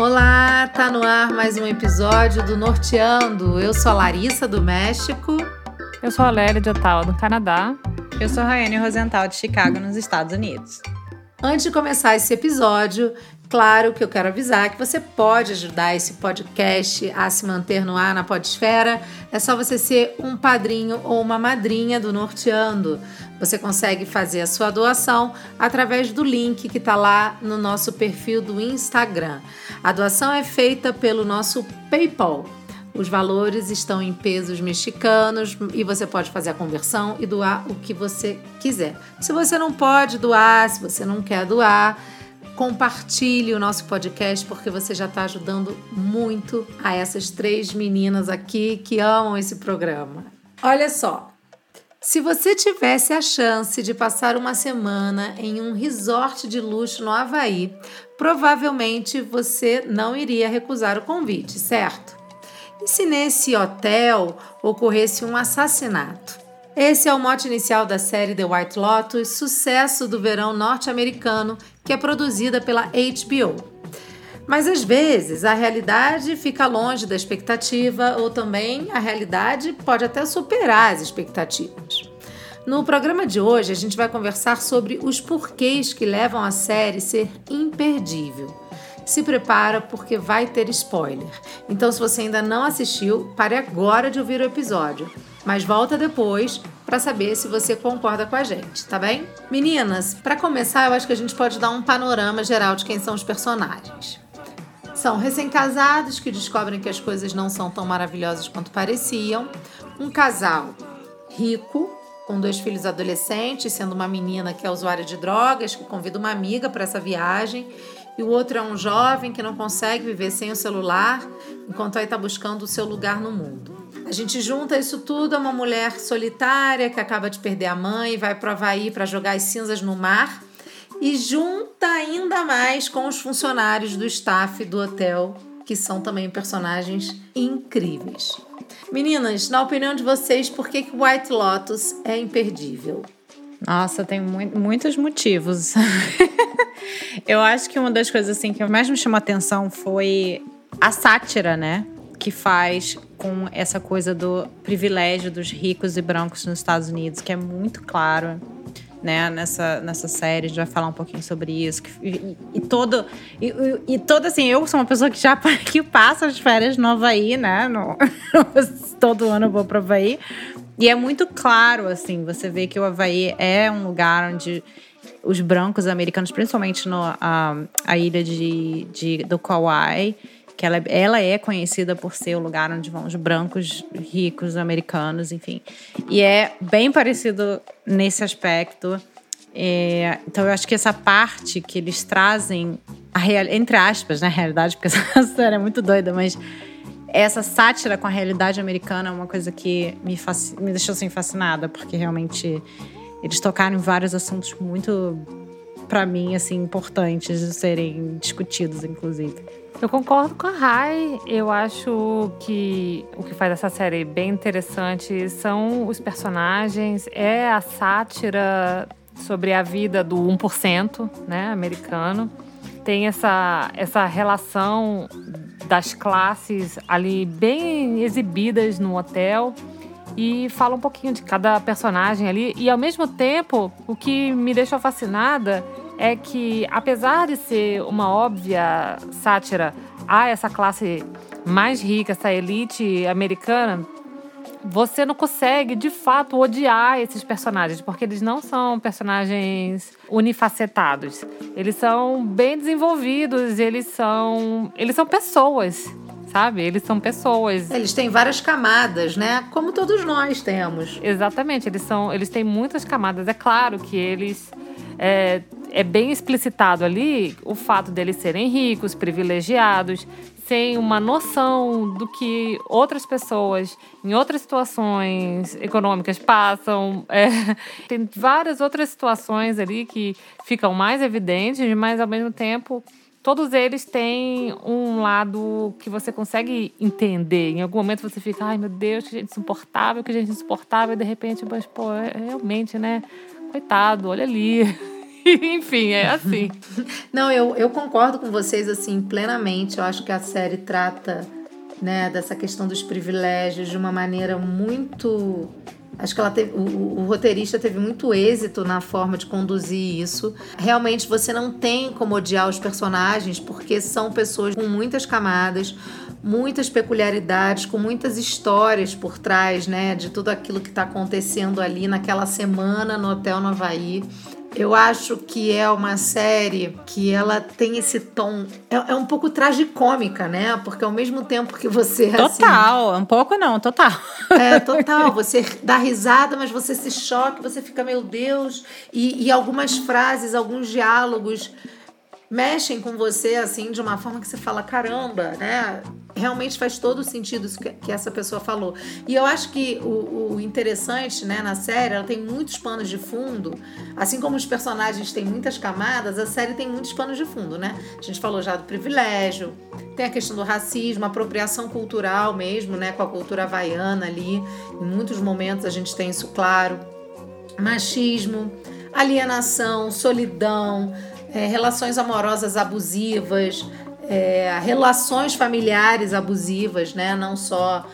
Olá, tá no ar mais um episódio do Norteando. Eu sou a Larissa do México. Eu sou a Lélia de Ottawa, do Canadá. Eu sou a Raiane Rosenthal de Chicago, nos Estados Unidos. Antes de começar esse episódio, claro que eu quero avisar que você pode ajudar esse podcast a se manter no ar na Podesfera. É só você ser um padrinho ou uma madrinha do Norteando. Você consegue fazer a sua doação através do link que está lá no nosso perfil do Instagram. A doação é feita pelo nosso PayPal. Os valores estão em pesos mexicanos e você pode fazer a conversão e doar o que você quiser. Se você não pode doar, se você não quer doar, compartilhe o nosso podcast porque você já está ajudando muito a essas três meninas aqui que amam esse programa. Olha só, se você tivesse a chance de passar uma semana em um resort de luxo no Havaí, provavelmente você não iria recusar o convite, certo? E se nesse hotel ocorresse um assassinato? Esse é o mote inicial da série The White Lotus, sucesso do verão norte-americano, que é produzida pela HBO. Mas às vezes a realidade fica longe da expectativa ou também a realidade pode até superar as expectativas. No programa de hoje, a gente vai conversar sobre os porquês que levam a série ser imperdível se prepara porque vai ter spoiler. Então, se você ainda não assistiu, pare agora de ouvir o episódio, mas volta depois para saber se você concorda com a gente, tá bem? Meninas, para começar, eu acho que a gente pode dar um panorama geral de quem são os personagens. São recém-casados que descobrem que as coisas não são tão maravilhosas quanto pareciam, um casal rico com dois filhos adolescentes, sendo uma menina que é usuária de drogas, que convida uma amiga para essa viagem, e o outro é um jovem que não consegue viver sem o celular, enquanto aí está buscando o seu lugar no mundo. A gente junta isso tudo a uma mulher solitária que acaba de perder a mãe vai para o Havaí para jogar as cinzas no mar, e junta ainda mais com os funcionários do staff do hotel, que são também personagens incríveis. Meninas, na opinião de vocês, por que, que White Lotus é imperdível? Nossa, tem mu muitos motivos. eu acho que uma das coisas assim que mais me chamou a atenção foi a sátira, né? Que faz com essa coisa do privilégio dos ricos e brancos nos Estados Unidos, que é muito claro. Né, nessa, nessa série, a gente vai falar um pouquinho sobre isso. E, e todo. E, e, todo assim, eu sou uma pessoa que já que passa as férias no Havaí, né? No, todo ano eu vou para o Havaí. E é muito claro, assim, você vê que o Havaí é um lugar onde os brancos americanos, principalmente no, a, a ilha de, de, do Kauai, que ela, ela é conhecida por ser o lugar onde vão os brancos ricos americanos, enfim. E é bem parecido nesse aspecto. É, então eu acho que essa parte que eles trazem, real, entre aspas, na né, realidade, porque essa série é muito doida, mas essa sátira com a realidade americana é uma coisa que me, me deixou assim fascinada, porque realmente eles tocaram em vários assuntos muito, para mim, assim, importantes de serem discutidos, inclusive. Eu concordo com a Rai. Eu acho que o que faz essa série bem interessante são os personagens, é a sátira sobre a vida do 1%, né, americano. Tem essa, essa relação das classes ali bem exibidas no hotel e fala um pouquinho de cada personagem ali. E ao mesmo tempo, o que me deixou fascinada é que, apesar de ser uma óbvia sátira a essa classe mais rica, essa elite americana, você não consegue de fato odiar esses personagens, porque eles não são personagens unifacetados. Eles são bem desenvolvidos, eles são, eles são pessoas, sabe? Eles são pessoas. Eles têm várias camadas, né? Como todos nós temos. Exatamente, eles são, eles têm muitas camadas. É claro que eles é, é bem explicitado ali o fato deles serem ricos, privilegiados, sem uma noção do que outras pessoas em outras situações econômicas passam. É, tem várias outras situações ali que ficam mais evidentes, mas ao mesmo tempo todos eles têm um lado que você consegue entender. Em algum momento você fica, ai meu Deus, que gente insuportável, que gente insuportável, e de repente, mas pô, é, realmente, né? Coitado, olha ali. Enfim, é assim. Não, eu, eu concordo com vocês assim plenamente. Eu acho que a série trata né, dessa questão dos privilégios de uma maneira muito Acho que ela teve, o, o, roteirista teve muito êxito na forma de conduzir isso. Realmente você não tem como odiar os personagens, porque são pessoas com muitas camadas, muitas peculiaridades, com muitas histórias por trás, né, de tudo aquilo que está acontecendo ali naquela semana no hotel no Havaí. Eu acho que é uma série que ela tem esse tom. É, é um pouco tragicômica, né? Porque ao mesmo tempo que você. Assim, total, assim, um pouco não, total. É, total. Você dá risada, mas você se choca, você fica, meu Deus. E, e algumas frases, alguns diálogos mexem com você assim de uma forma que você fala caramba, né? Realmente faz todo sentido isso que, que essa pessoa falou. E eu acho que o, o, interessante, né, na série, ela tem muitos panos de fundo, assim como os personagens têm muitas camadas, a série tem muitos panos de fundo, né? A gente falou já do privilégio, tem a questão do racismo, apropriação cultural mesmo, né, com a cultura havaiana ali. Em muitos momentos a gente tem isso claro. Machismo, alienação, solidão, é, relações amorosas abusivas, é, relações familiares abusivas, né? Não só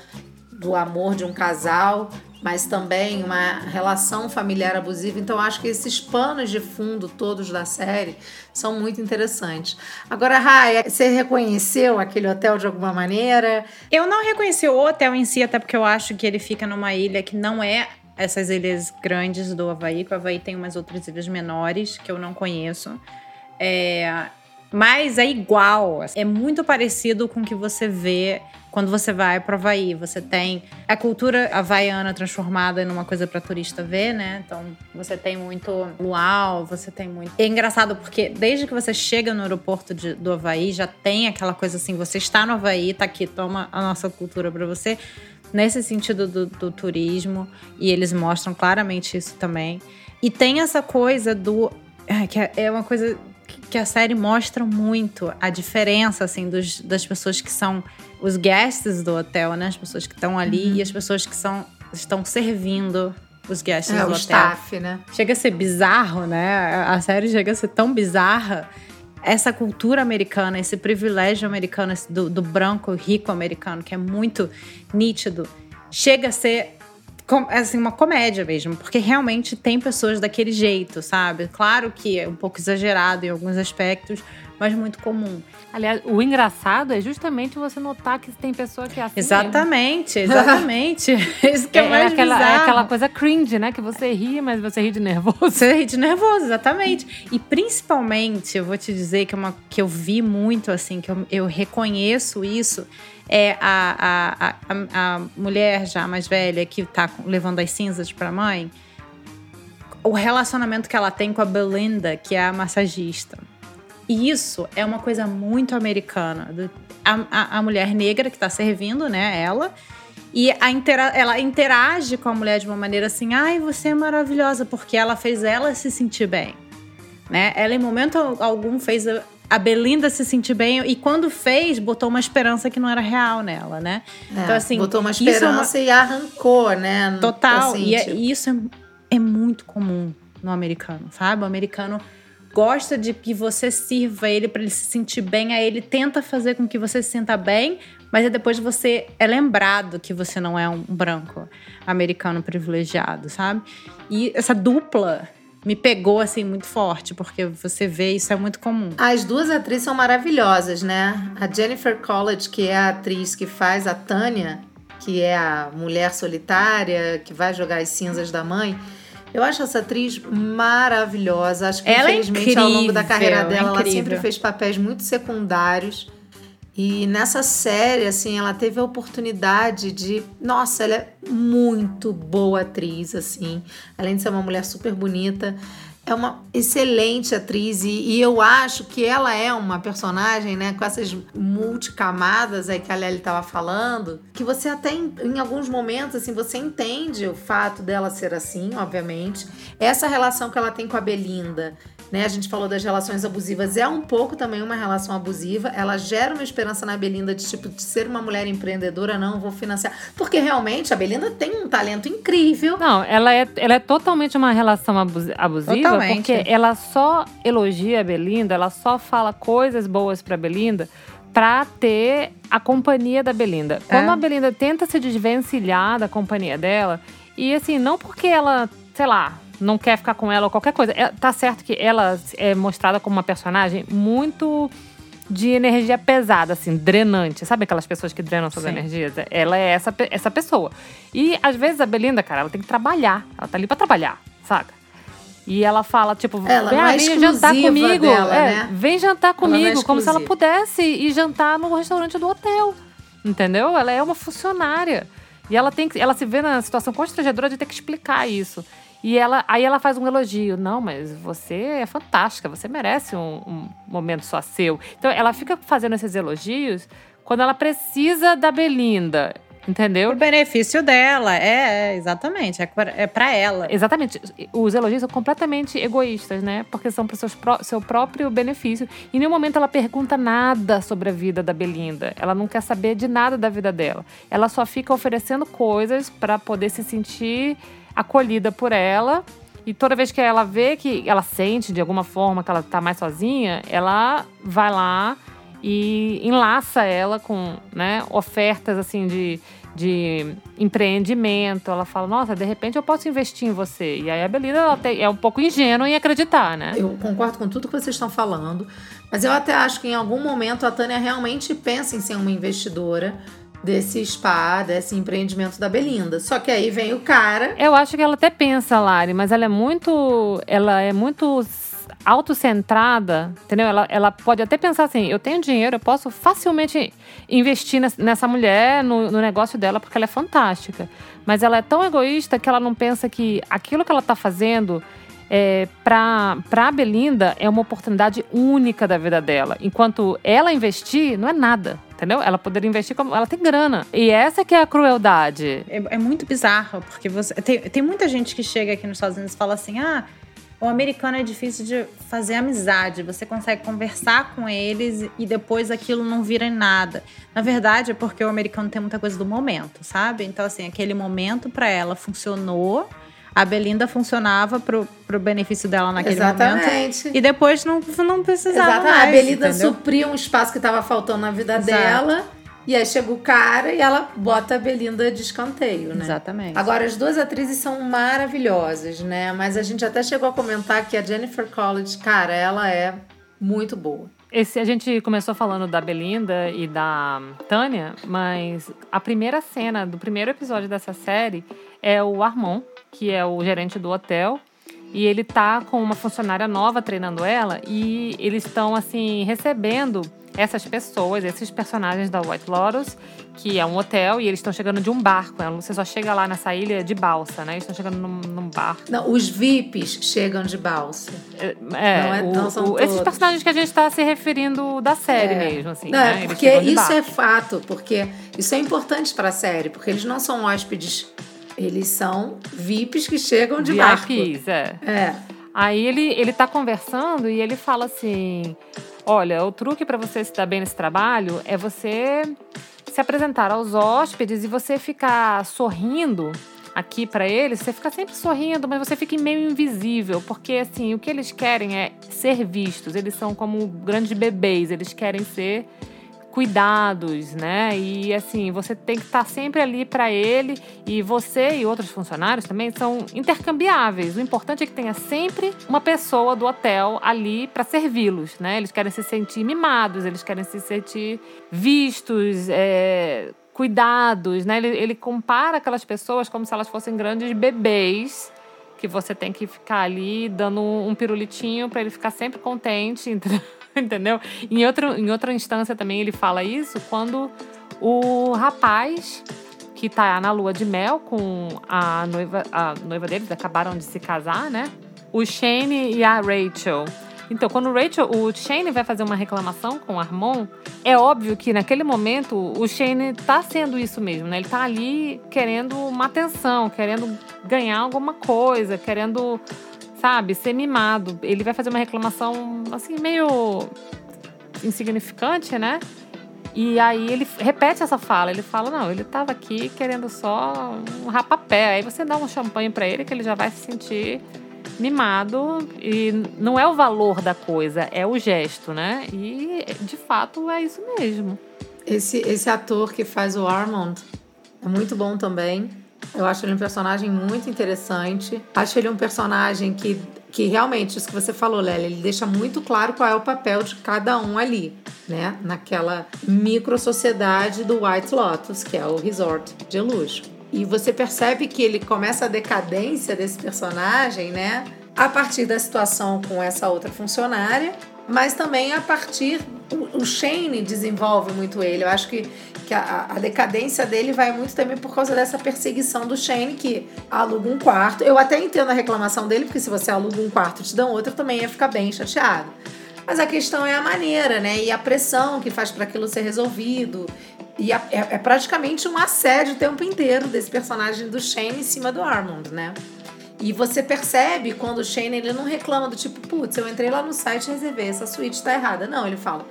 do amor de um casal, mas também uma relação familiar abusiva. Então, acho que esses panos de fundo todos da série são muito interessantes. Agora, Raia, você reconheceu aquele hotel de alguma maneira? Eu não reconheci o hotel em si, até porque eu acho que ele fica numa ilha que não é essas ilhas grandes do Havaí, que o Havaí tem umas outras ilhas menores que eu não conheço. É, mas é igual, é muito parecido com o que você vê quando você vai para Havaí. Você tem a cultura havaiana transformada numa coisa para turista ver, né? Então você tem muito luau, você tem muito. É engraçado porque desde que você chega no aeroporto de, do Havaí já tem aquela coisa assim: você está no Havaí, tá aqui, toma a nossa cultura para você. Nesse sentido do, do turismo, e eles mostram claramente isso também. E tem essa coisa do. Que é uma coisa que a série mostra muito a diferença, assim, dos, das pessoas que são os guests do hotel, né? As pessoas que estão ali uhum. e as pessoas que são, estão servindo os guests é, do o hotel. staff, né? Chega a ser bizarro, né? A série chega a ser tão bizarra. Essa cultura americana, esse privilégio americano do, do branco rico americano, que é muito nítido, chega a ser assim, uma comédia mesmo, porque realmente tem pessoas daquele jeito, sabe? Claro que é um pouco exagerado em alguns aspectos, mas muito comum. Aliás, o engraçado é justamente você notar que tem pessoa que é assim. Exatamente, mesmo. exatamente. Isso que é, é mais é aquela, bizarro. É aquela coisa cringe, né? Que você ri, mas você ri de nervoso. Você ri de nervoso, exatamente. E principalmente, eu vou te dizer que, é uma, que eu vi muito, assim, que eu, eu reconheço isso é a, a, a, a mulher já mais velha que tá levando as cinzas para a mãe, o relacionamento que ela tem com a Belinda, que é a massagista. E isso é uma coisa muito americana. A, a, a mulher negra que está servindo, né, ela, e intera ela interage com a mulher de uma maneira assim, ai, você é maravilhosa, porque ela fez ela se sentir bem. Né? Ela, em momento algum, fez a Belinda se sentir bem e quando fez, botou uma esperança que não era real nela, né? É, então, assim. Botou uma esperança é uma... e arrancou, né? Total. Assim, e, é, tipo... e, isso é, é muito comum no americano, sabe? O americano gosta de que você sirva ele para ele se sentir bem, aí ele tenta fazer com que você se sinta bem, mas depois você é lembrado que você não é um branco americano privilegiado, sabe? E essa dupla me pegou assim muito forte, porque você vê isso é muito comum. As duas atrizes são maravilhosas, né? A Jennifer College, que é a atriz que faz a Tânia, que é a mulher solitária que vai jogar as cinzas da mãe. Eu acho essa atriz maravilhosa. Acho que, ela é infelizmente, é incrível, ao longo da carreira dela, é ela sempre fez papéis muito secundários. E nessa série, assim, ela teve a oportunidade de. Nossa, ela é muito boa atriz, assim. Além de ser uma mulher super bonita, é uma excelente atriz. E, e eu acho que ela é uma personagem, né, com essas multicamadas aí que a Lely estava falando, que você até em, em alguns momentos, assim, você entende o fato dela ser assim, obviamente. Essa relação que ela tem com a Belinda né? A gente falou das relações abusivas, é um pouco também uma relação abusiva. Ela gera uma esperança na Belinda de tipo de ser uma mulher empreendedora, não vou financiar. Porque realmente a Belinda tem um talento incrível. Não, ela é, ela é totalmente uma relação abus- Totalmente. porque ela só elogia a Belinda, ela só fala coisas boas pra Belinda pra ter a companhia da Belinda. Quando É. a Belinda tenta se desvencilhar da companhia dela, e assim, não porque ela, sei lá, não quer ficar com ela ou qualquer coisa. É, tá certo que ela é mostrada como uma personagem muito de energia pesada, assim, drenante. Sabe aquelas pessoas que drenam suas Sim. energias? Ela é essa, essa pessoa. E às vezes a Belinda, cara, ela tem que trabalhar. Ela tá ali pra trabalhar, saca? E ela fala, tipo, Ela vem, é vem jantar comigo. dela, é, né? Vem jantar é comigo, como se ela pudesse ir jantar no restaurante do hotel. Entendeu? Ela é uma funcionária. E ela tem que, ela se vê na situação constrangedora de ter que explicar isso. E ela, aí ela faz um elogio. Não, mas você é fantástica, você merece um, um momento só seu. Então ela fica fazendo esses elogios quando ela precisa da Belinda. Entendeu? O benefício dela, é, é, exatamente. É é pra ela. Exatamente. Os elogios são completamente egoístas, né? Porque são para o seu próprio benefício. Em nenhum momento ela pergunta nada sobre a vida da Belinda. Ela não quer saber de nada da vida dela. Ela só fica oferecendo coisas para poder se sentir acolhida por ela. E toda vez que ela vê que ela sente de alguma forma que ela tá mais sozinha, ela vai lá e enlaça ela com né, ofertas assim de, de empreendimento. Ela fala, nossa, de repente eu posso investir em você. E aí a Belinda ela tem- é um pouco ingênua em acreditar, né? Eu concordo com tudo que vocês estão falando, mas eu até acho que em algum momento a Tânia realmente pensa em ser uma investidora desse spa, desse empreendimento da Belinda. Só que aí vem o cara. Eu acho que ela até pensa, Lari, mas ela é muito. Ela é muito autocentrada, entendeu? Ela, ela pode até pensar assim: eu tenho dinheiro, eu posso facilmente investir nes- nessa mulher, no, no negócio dela, porque ela é fantástica. Mas ela é tão egoísta que ela não pensa que aquilo que ela tá fazendo. É, pra, pra Belinda é uma oportunidade única da vida dela. Enquanto ela investir, não é nada, entendeu? Ela poderia investir como. Ela tem grana. E essa que é a crueldade. É, é muito bizarro, porque você. Tem, tem muita gente que chega aqui nos Estados Unidos e fala assim: ah, o americano é difícil de fazer amizade. Você consegue conversar com eles e depois aquilo não vira em nada. Na verdade, é porque o americano tem muita coisa do momento, sabe? Então, assim, aquele momento pra ela funcionou. A Belinda funcionava pro, pro benefício dela naquele momento. Exatamente. E depois não, não precisava Exatamente. mais, a Belinda entendeu? supria um espaço que estava faltando na vida Exato. dela. E aí chega o cara e ela bota a Belinda de escanteio, né? Exatamente. Agora, as duas atrizes são maravilhosas, né? Mas a gente até chegou a comentar que a Jennifer College, cara, ela é muito boa. Esse, a gente começou falando da Belinda e da Tânia, mas a primeira cena do primeiro episódio dessa série é o Armand, que é o gerente do hotel. E ele tá com uma funcionária nova treinando ela e eles estão assim recebendo essas pessoas, esses personagens da White Lotus, que é um hotel e eles estão chegando de um barco. Você só chega lá nessa ilha de balsa, né? Eles estão chegando num, num barco. Não, os VIPs chegam de balsa. É, Não é- o- não são o- esses personagens que a gente está se referindo da série É. mesmo, assim. Não, né? é porque isso barco. é fato, porque isso é importante pra série, porque eles não são hóspedes, eles são VIPs que chegam de barco. VIPs, é. É. Aí ele, ele tá conversando e ele fala assim: Olha, o truque para você se dar bem nesse trabalho é você se apresentar aos hóspedes e você ficar sorrindo aqui para eles. Você fica sempre sorrindo, mas você fica meio invisível, porque assim, o que eles querem é ser vistos. Eles são como grandes bebês, eles querem ser cuidados, né? E assim, você tem que estar sempre ali para ele e você e outros funcionários também são intercambiáveis. O importante é que tenha sempre uma pessoa do hotel ali para servi-los, né? Eles querem se sentir mimados, eles querem se sentir vistos, é, cuidados, né? Ele, ele compara aquelas pessoas como se elas fossem grandes bebês que você tem que ficar ali dando um pirulitinho para ele ficar sempre contente, entendeu? entendeu? Em, outro, em outra instância também ele fala isso quando o rapaz que tá na lua de mel com a noiva, a noiva deles, acabaram de se casar, né? O Shane e a Rachel. Então, quando o Rachel, o Shane vai fazer uma reclamação com o Armon, é óbvio que naquele momento o Shane tá sendo isso mesmo, né? Ele tá ali querendo uma atenção, querendo ganhar alguma coisa, querendo, sabe, ser mimado. Ele vai fazer uma reclamação assim meio insignificante, né? E aí ele repete essa fala. Ele fala: Não, ele estava aqui querendo só um rapapé. Aí você dá um champanhe para ele que ele já vai se sentir mimado. E não é o valor da coisa, é o gesto, né? E de fato é isso mesmo. Esse, esse ator que faz o Armand é muito bom também. Eu acho ele um personagem muito interessante. Acho ele um personagem que, que realmente, isso que você falou, Lélia, ele deixa muito claro qual é o papel de cada um ali, né? Naquela micro sociedade do White Lotus, que é o resort de luxo. E você percebe que ele começa a decadência desse personagem, né? A partir da situação com essa outra funcionária, mas também a partir. O Shane desenvolve muito ele. Eu acho que que a, a, decadência dele vai muito também por causa dessa perseguição do Shane, que aluga um quarto. Eu até entendo a reclamação dele, porque se você aluga um quarto e te dão outro, também ia ficar bem chateado. Mas a questão é a maneira, né? E a pressão que faz para aquilo ser resolvido. E é, é, praticamente um assédio o tempo inteiro desse personagem do Shane em cima do Armand, né? E você percebe quando o Shane ele não reclama do tipo, putz, eu entrei lá no site e reservei, essa suíte tá errada. Não, ele fala,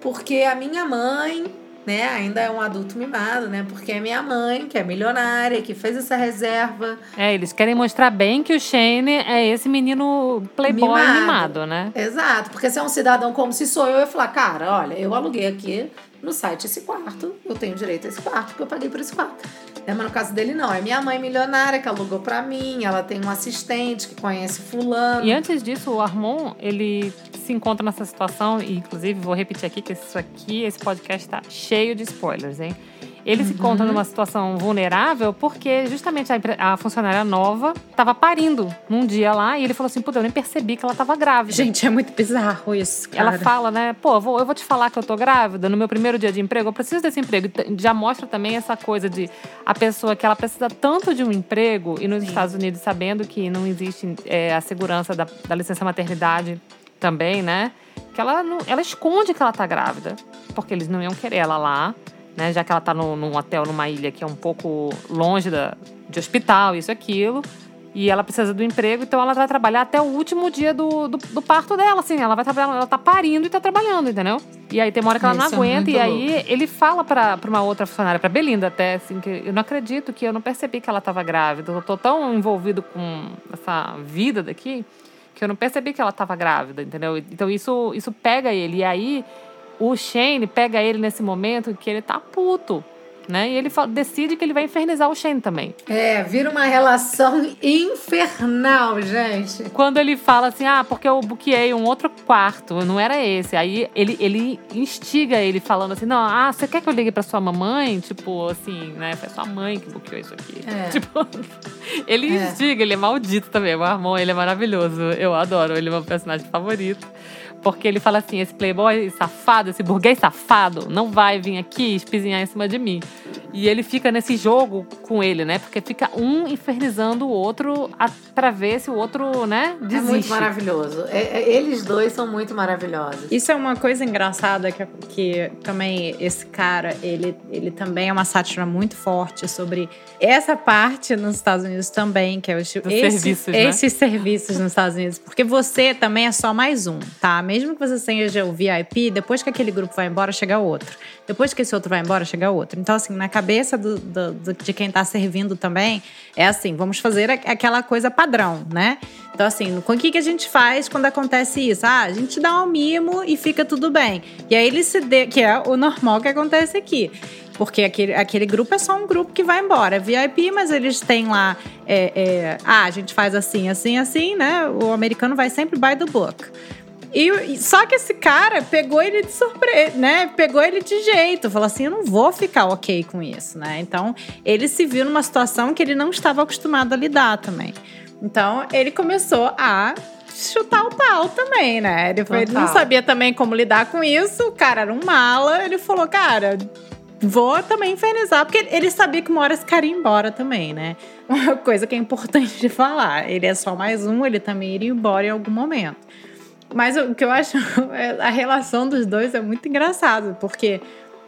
porque a minha mãe né, ainda é um adulto mimado, né? Porque é minha mãe, que é milionária, que fez essa reserva. É, eles querem mostrar bem que o Shane é esse menino playboy mimado, mimado né? Exato, porque se é um cidadão como se sou eu, eu ia falar, cara, olha, eu aluguei aqui no site esse quarto, eu tenho direito a esse quarto, porque eu paguei por esse quarto. É, mas no caso dele, não. É minha mãe milionária que alugou pra mim. Ela tem um assistente que conhece fulano. E antes disso, o Armon, ele se encontra nessa situação. E, inclusive, vou repetir aqui que isso aqui, esse podcast tá cheio de spoilers, hein? Ele uhum. se encontra numa situação vulnerável porque justamente a, a funcionária nova estava parindo num dia lá e ele falou assim: Puta, eu nem percebi que ela estava grávida. Gente, é muito bizarro isso. Cara. Ela fala, né? Pô, eu vou, eu vou te falar que eu tô grávida no meu primeiro dia de emprego, eu preciso desse emprego. Já mostra também essa coisa de a pessoa que ela precisa tanto de um emprego e nos Sim. Estados Unidos sabendo que não existe é, a segurança da, da licença maternidade também, né? Que ela, não, ela esconde que ela tá grávida, porque eles não iam querer ela lá né? Já que ela está num hotel, numa ilha que é um pouco longe da, de hospital, isso aquilo. E ela precisa do emprego, então ela vai trabalhar até o último dia do, do, do parto dela, assim. Ela vai trabalhar, ela tá parindo e tá trabalhando, entendeu? E aí tem uma hora que ela não é aguenta, é e aí louco. ele fala pra, pra uma outra funcionária, pra Belinda até, assim, que eu não acredito que eu não percebi que ela tava grávida. Eu tô tão envolvido com essa vida daqui que eu não percebi que ela tava grávida, entendeu? Então isso, isso pega ele. E aí o Shane pega ele nesse momento que ele tá puto. Né? E ele decide que ele vai infernizar o Shane também. É, vira uma relação infernal, gente. Quando ele fala assim, ah, porque eu buqueei um outro quarto, não era esse. Aí ele, ele instiga ele falando assim, não, ah, você quer que eu ligue pra sua mamãe? Tipo, assim, né? Foi sua mãe que buqueou isso aqui. É. Tipo, ele é. instiga, ele é maldito também. O Armon, ele é maravilhoso. Eu adoro, ele é meu personagem favorito. Porque ele fala assim: esse playboy safado, esse burguês safado, não vai vir aqui espizinhar em cima de mim. E ele fica nesse jogo com ele, né? Porque fica um infernizando o outro para ver se o outro, né, desiste. É muito maravilhoso. É, é, eles dois são muito maravilhosos. Isso é uma coisa engraçada que, que também esse cara, ele, ele também é uma sátira muito forte sobre essa parte nos Estados Unidos também, que é o esse, serviços, né? esses serviços nos Estados Unidos. Porque você também é só mais um, tá? Mesmo que você seja o VIP, depois que aquele grupo vai embora, chega outro. Depois que esse outro vai embora, chega outro. Então, assim, na cabeça do, do, do, de quem está servindo também, é assim: vamos fazer aquela coisa padrão, né? Então, assim, com o que, que a gente faz quando acontece isso? Ah, a gente dá um mimo e fica tudo bem. E aí ele se dê, que é o normal que acontece aqui. Porque aquele, aquele grupo é só um grupo que vai embora. É VIP, mas eles têm lá. É, é, ah, a gente faz assim, assim, assim, né? O americano vai sempre by the book. E, só que esse cara pegou ele de surpresa, né? Pegou ele de jeito, falou assim: eu não vou ficar ok com isso, né? Então ele se viu numa situação que ele não estava acostumado a lidar também. Então ele começou a chutar o pau também, né? Ele, foi, ele não sabia também como lidar com isso, o cara era um mala, ele falou, cara. Vou também infernizar, porque ele sabia que uma hora esse cara ia embora também, né? Uma coisa que é importante de falar. Ele é só mais um, ele também iria embora em algum momento. Mas o que eu acho, é, a relação dos dois é muito engraçado, porque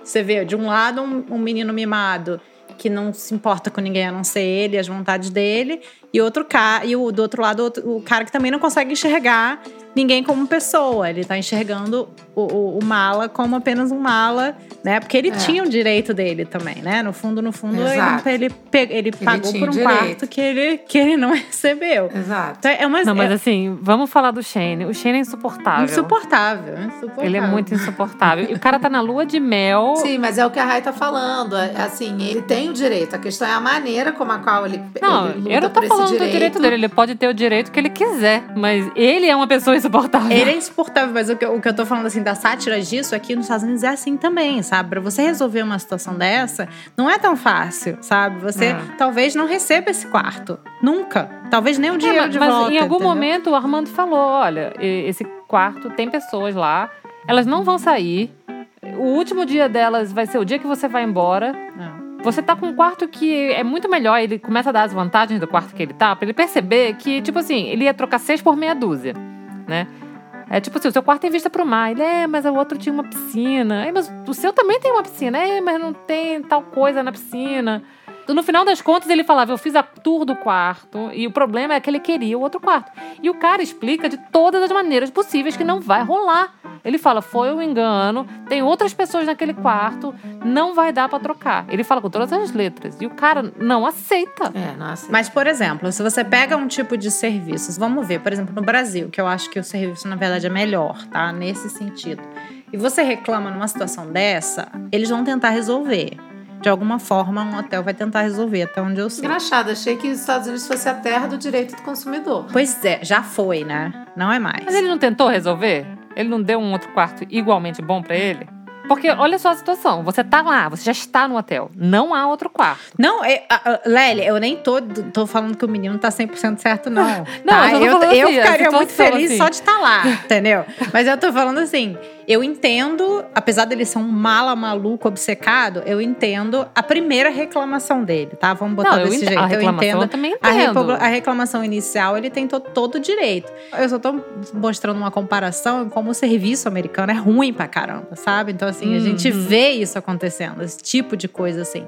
você vê, de um lado, um, um menino mimado que não se importa com ninguém a não ser ele, as vontades dele, e outro cara e o do outro lado outro, o cara que também não consegue enxergar ninguém como pessoa. Ele tá enxergando o, o, o mala como apenas um mala, né? Porque ele É. tinha o direito dele também, né? No fundo, no fundo, Exato. ele, ele, ele pagou tinha por um direito. quarto que ele, que ele não recebeu. Exato. Então, é uma Não, mas é assim, vamos falar do Shane. O Shane é insuportável. insuportável, insuportável. Ele é muito insuportável. E o cara tá na lua de mel. Sim, mas é o que a Rai tá falando. É, Assim, ele tem o direito. A questão é a maneira como a qual ele, Não, ele luta eu não tô por esse falando direito. do direito dele. Ele pode ter o direito que ele quiser. Mas ele é uma pessoa insuportável. Ele é insuportável, mas o que, eu- o que eu tô falando assim da sátira disso aqui nos Estados Unidos é assim também, sabe? Pra você resolver uma situação dessa, não é tão fácil, sabe? Você É. talvez não receba esse quarto. Nunca. Talvez nem o É, dinheiro mas, de mas volta. em algum entendeu? momento o Armando falou: olha, esse quarto tem pessoas lá, elas não vão sair. O último dia delas vai ser o dia que você vai embora. Não. Você tá com um quarto que é muito melhor. Ele começa a dar as vantagens do quarto que ele tá, pra ele perceber que, tipo assim, ele ia trocar seis por meia dúzia, né? É tipo assim, o seu quarto tem vista pro mar. Ele, é, mas o outro tinha uma piscina. É, mas o seu também tem uma piscina. É, mas não tem tal coisa na piscina. No final das contas, ele falava: Eu fiz a tour do quarto e o problema é que ele queria o outro quarto. E o cara explica de todas as maneiras possíveis que não vai rolar. Ele fala: Foi um engano, tem outras pessoas naquele quarto, não vai dar pra trocar. Ele fala com todas as letras. E o cara não aceita. É, nossa. Mas, por exemplo, se você pega um tipo de serviços, vamos ver, por exemplo, no Brasil, que eu acho que o serviço, na verdade, é melhor, tá? Nesse sentido. E você reclama numa situação dessa, eles vão tentar resolver. De alguma forma, um hotel vai tentar resolver, até onde eu sei. Engraçado, achei que os Estados Unidos fosse a terra do direito do consumidor. Pois é, já foi, né? Não é mais. Mas ele não tentou resolver? Ele não deu um outro quarto igualmente bom pra ele? Porque olha só a situação. Você tá lá, você já está no hotel. Não há outro quarto. Não, é, Lélia, eu nem tô, tô falando que o menino tá 100% certo, não. Não, tá? eu tô eu, eu assim, ficaria muito feliz assim. só de estar lá, entendeu? Mas eu tô falando assim, eu entendo, apesar dele ser um mala maluco obcecado, eu entendo a primeira reclamação dele, tá? Vamos botar não, eu desse jeito. a eu reclamação entendo. eu também A, entendo. repobla- a reclamação inicial, ele tem to- todo o direito. Eu só tô mostrando uma comparação em como o serviço americano é ruim pra caramba, sabe? Então, assim, a gente Uhum. vê isso acontecendo, esse tipo de coisa, assim.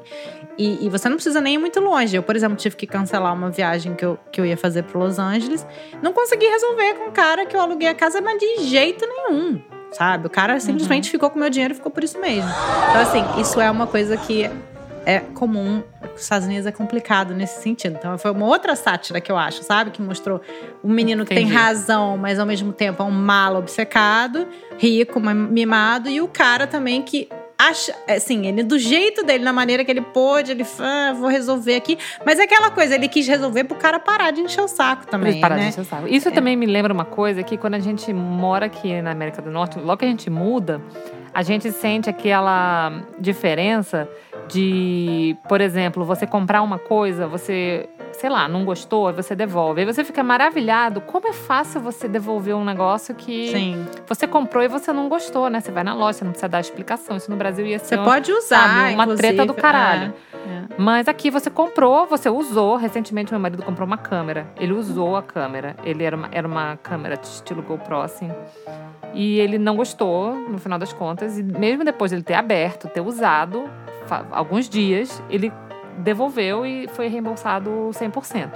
E, e você não precisa nem ir muito longe. Eu, por exemplo, tive que cancelar uma viagem que eu, que eu ia fazer para Los Angeles. Não consegui resolver com o cara que eu aluguei a casa, mas de jeito nenhum. Sabe? O cara simplesmente ficou com meu dinheiro e ficou por isso mesmo. Então, assim, isso é uma coisa que é comum. Os Estados Unidos é complicado nesse sentido. Então, foi uma outra sátira que eu acho, sabe? Que mostrou um menino que tem Entendi. razão, mas ao mesmo tempo é um malo obcecado, rico, mimado, e o cara também que acha, assim, ele do jeito dele, na maneira que ele pôde, ele ah, vou resolver aqui. Mas é aquela coisa, ele quis resolver pro cara parar de encher o saco também, Eles param de né? encher o saco. Isso também me lembra uma coisa que quando a gente mora aqui na América do Norte, logo que a gente muda, a gente sente aquela diferença de, por exemplo, você comprar uma coisa, você, sei lá, não gostou, aí você devolve. Aí você fica maravilhado como é fácil você devolver um negócio que Sim. você comprou e você não gostou, né? Você vai na loja, você não precisa dar explicação. Isso no Brasil ia ser Você uma- pode usar, sabe, uma treta do caralho. É, é. Mas aqui você comprou, você usou. Recentemente, meu marido comprou uma câmera. Ele usou a câmera. Ele era uma, era uma câmera de estilo GoPro, assim. E ele não gostou, no final das contas. E mesmo depois de ele ter aberto, ter usado, alguns dias, ele devolveu e foi reembolsado 100%.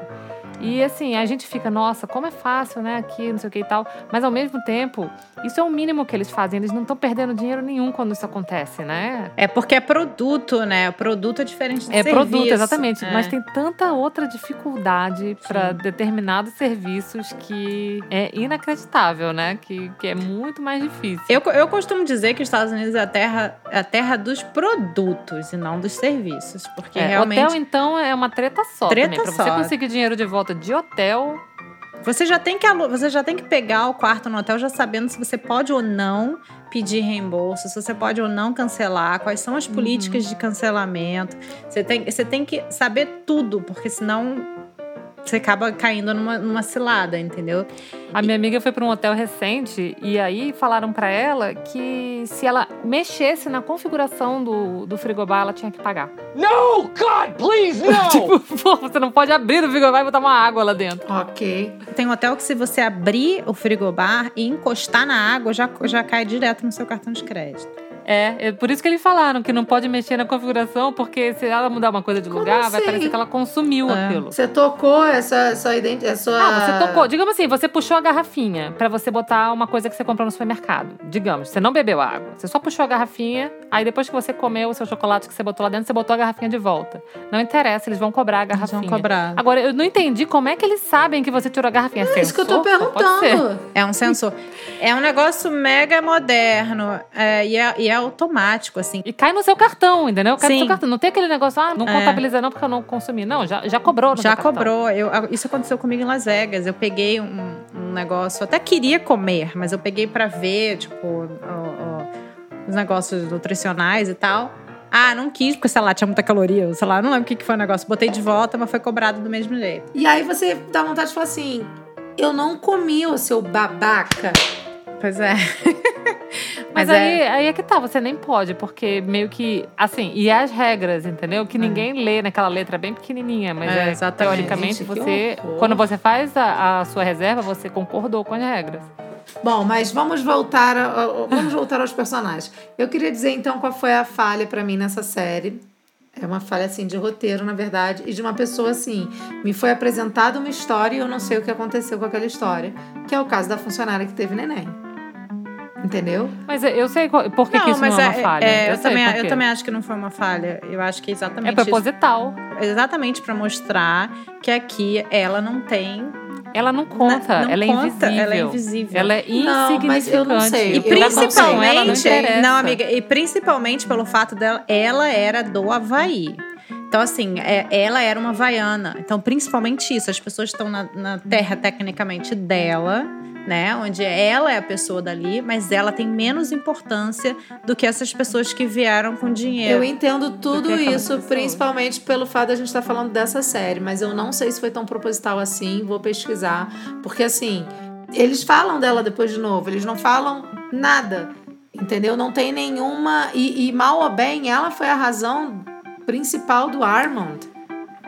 E assim, a gente fica, nossa, como é fácil, né, aqui, não sei o que e tal. Mas ao mesmo tempo, isso é o mínimo que eles fazem. Eles não estão perdendo dinheiro nenhum quando isso acontece, né? É porque é produto, né? O produto é diferente de É serviço. produto, exatamente. É. Mas tem tanta outra dificuldade para determinados serviços que é inacreditável, né? Que, que é muito mais difícil. Eu, eu costumo dizer que os Estados Unidos é a terra, é a terra dos produtos e não dos serviços. Porque É, realmente Hotel, então, é uma treta só Treta também. Pra você só. conseguir dinheiro de volta de hotel, Você já tem que você já tem que pegar o quarto no hotel já sabendo se você pode ou não pedir reembolso, se você pode ou não cancelar, quais são as políticas de cancelamento. Você tem, você tem que saber tudo, porque senão você acaba caindo numa, numa cilada, entendeu? A minha amiga foi para um hotel recente e aí falaram para ela que se ela mexesse na configuração do, do frigobar, ela tinha que pagar. No, God, please, no! Tipo, pô, você não pode abrir o frigobar e botar uma água lá dentro. Ok. Tem um hotel que se você abrir o frigobar e encostar na água, já, já cai direto no seu cartão de crédito. É, é por isso que eles falaram que não pode mexer na configuração, porque se ela mudar uma coisa de Como lugar, vai assim? parecer que ela consumiu É. aquilo. Você tocou essa sua identidade. Sua... Ah, você tocou. Digamos assim, você puxou a garrafinha pra você botar uma coisa que você comprou no supermercado. Digamos, você não bebeu água. Você só puxou a garrafinha, aí depois que você comeu o seu chocolate que você botou lá dentro, você botou a garrafinha de volta. Não interessa, eles vão cobrar a Eles garrafinha. vão cobrar. Agora, eu não entendi como é que eles sabem que você tirou a garrafinha. É isso que eu tô perguntando. É um sensor. É um negócio mega moderno é, e, é, e é automático, assim. E cai no seu cartão, entendeu? Cai no Sim. seu cartão. Não tem aquele negócio, ah, não É. contabiliza não porque eu não consumi. Não, já, já cobrou no Já cobrou. Eu, isso aconteceu comigo em Las Vegas. Eu peguei um, um negócio, eu até queria comer, mas eu peguei pra ver, tipo, o- o- os negócios nutricionais e tal. Ah, não quis, porque, sei lá, tinha muita caloria, sei lá, não lembro o que que foi o negócio. Botei de volta, mas foi cobrado do mesmo jeito. E aí você dá vontade de falar assim: eu não comi o seu babaca. Pois é. Mas, Mas aí, é- aí é que tá, você nem pode, porque meio que, assim, e as regras, entendeu? Que ninguém lê naquela letra bem pequenininha, mas É, é, teoricamente Gente, você, quando você faz a, a sua reserva, você concordou com as regras. Bom, mas vamos voltar, a- vamos voltar aos personagens. Eu queria dizer então qual foi a falha pra mim nessa série. É uma falha assim de roteiro, na verdade, e de uma pessoa assim. Me foi apresentada uma história e eu não sei o que aconteceu com aquela história, que é o caso da funcionária que teve neném. Entendeu? Mas eu sei qual- por que, que isso não é uma falha. é, eu, sei também, eu também acho que não foi uma falha. Eu acho que é É exatamente isso. proposital. Exatamente pra mostrar que aqui ela não tem. Ela não conta, não ela, é conta, invisível. ela é invisível. Ela é Não, insignificante. mas eu não sei. E Eu não principalmente, ela não interessa. amiga, e principalmente pelo fato dela, ela era do Havaí. Então, assim, é- ela era uma havaiana. Então, principalmente isso, as pessoas estão na, na terra tecnicamente dela, né? Onde ela é a pessoa dali, mas ela tem menos importância do que essas pessoas que vieram com Eu dinheiro. entendo tudo isso, pessoas. principalmente pelo fato de a gente estar falando dessa série, mas eu não sei se foi tão proposital assim, vou pesquisar. Porque assim, eles falam dela depois de novo, eles não falam nada, entendeu? Não tem nenhuma. E, e mal ou bem, ela foi a razão principal do Armand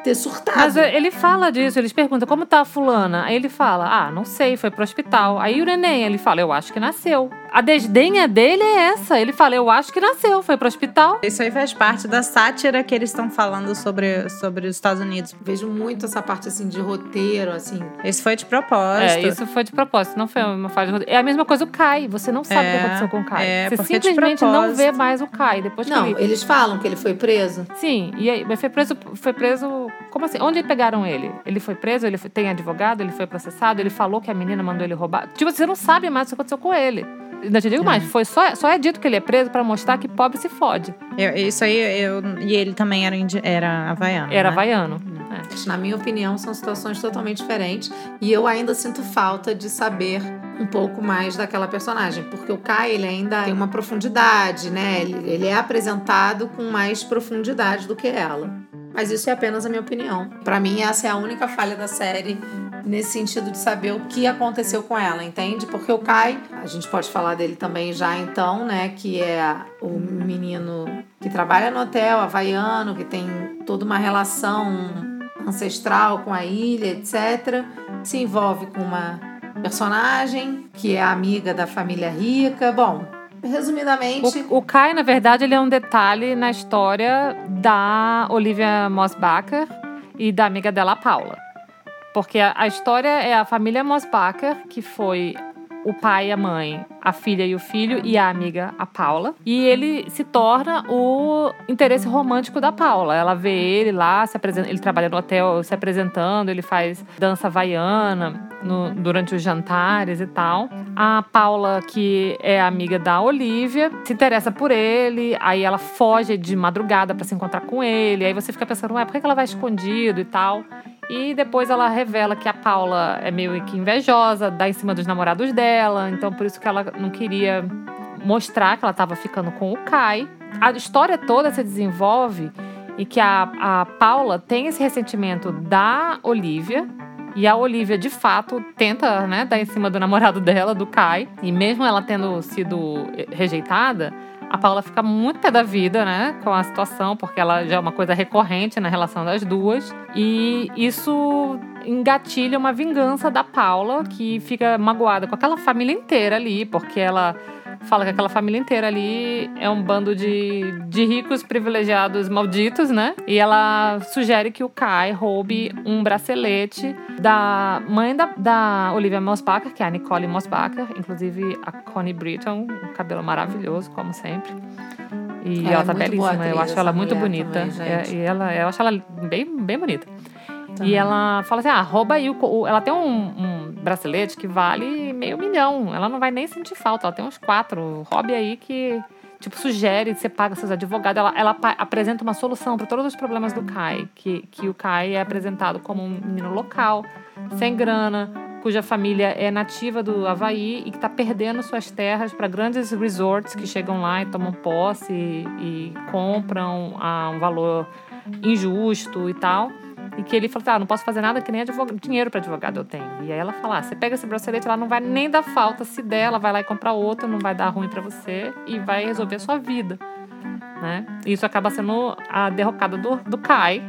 ter surtado. Mas é, ele fala disso, eles perguntam como tá a fulana. Aí ele fala, ah, não sei, foi pro hospital. Aí o neném, ele fala, eu acho que nasceu. A desdenha dele é essa. Ele fala, eu acho que nasceu, foi pro hospital. Isso aí faz parte da sátira que eles estão falando sobre, sobre os Estados Unidos. Vejo muito essa parte assim de roteiro, assim. Isso foi de propósito. É, isso foi de propósito, não foi uma falha de roteiro. É a mesma coisa o Kai. Você não sabe o que É, aconteceu com o Kai. é, Você é simplesmente não vê mais o Kai. Depois que Não, ele... eles falam que ele foi preso. Sim, e aí, mas foi preso, foi preso. Como assim? Onde pegaram ele? Ele foi preso, ele foi- tem advogado, ele foi processado, ele falou que a menina mandou ele roubar. Tipo, você não sabe mais o que aconteceu com ele. Ainda te digo mais, foi só, só é dito que ele é preso pra mostrar que pobre se fode. Eu- isso aí, eu, e ele também era, indi- era havaiano. Era né? havaiano. É. Na minha opinião, são situações totalmente diferentes. E eu ainda sinto falta de saber um pouco mais daquela personagem. Porque o Kai, ele ainda tem uma profundidade, né? Ele, ele é apresentado com mais profundidade do que ela. Mas isso é apenas a minha opinião. Pra mim, essa é a única falha da série nesse sentido de saber o que aconteceu com ela, entende? Porque o Kai, a gente pode falar dele também já então, né? Que é o menino que trabalha no hotel havaiano, que tem toda uma relação ancestral com a ilha, etc. Se envolve com uma personagem que é amiga da família rica. Bom, resumidamente, O, o Kai, na verdade, ele é um detalhe na história da Olivia Mossbacher e da amiga dela, Paula. Porque a, a história é a família Mossbacher, que foi o pai a mãe, a filha e o filho, e a amiga, a Paula. E ele se torna o interesse romântico da Paula. Ela vê ele lá, se apresenta, ele trabalha no hotel se apresentando, ele faz dança havaiana no- durante os jantares e tal. A Paula, que é amiga da Olivia, se interessa por ele, aí ela foge de madrugada para se encontrar com ele. Aí você fica pensando, ué, por que ela vai escondido e tal? E depois ela revela que a Paula é meio que invejosa, dá em cima dos namorados dela, então por isso que ela não queria mostrar que ela estava ficando com o Kai. A história toda se desenvolve e que a, a Paula tem esse ressentimento da Olivia. E a Olivia, de fato, tenta né, dar em cima do namorado dela, do Kai. E mesmo ela tendo sido rejeitada, a Paula fica muito pé da vida, né, com a situação, porque ela já é uma coisa recorrente na relação das duas. E isso engatilha uma vingança da Paula, que fica magoada com aquela família inteira ali, porque ela fala que aquela família inteira ali é um bando de, de ricos privilegiados malditos, né? E ela sugere que o Kai roube um bracelete da mãe da, da Olivia Mossbacher, que é a Nicole Mossbacher, inclusive a Connie Britton, um cabelo maravilhoso, como sempre. E É, ela tá boa belíssima, atriz, eu acho ela muito bonita. também, É, e ela, eu acho ela bem, bem bonita. E ela fala assim: ah, rouba aí o. o- Ela tem um, um bracelete que vale meio milhão. Ela não vai nem sentir falta, ela tem uns quatro. Roube aí que. Tipo, sugere, você paga seus advogados. Ela, ela apresenta uma solução para todos os problemas do Kai. Que, que o Kai é apresentado como um menino local, sem grana, cuja família é nativa do Havaí e que está perdendo suas terras para grandes resorts que chegam lá e tomam posse e, e compram a um valor injusto e tal. E que ele falou assim, ah, não posso fazer nada que nem dinheiro para advogado eu tenho. E aí ela fala, ah, você pega esse bracelete, ela não vai nem dar falta. Se der, ela vai lá e comprar outro, não vai dar ruim para você e vai resolver a sua vida. Né? Isso acaba sendo a derrocada do, do Kai,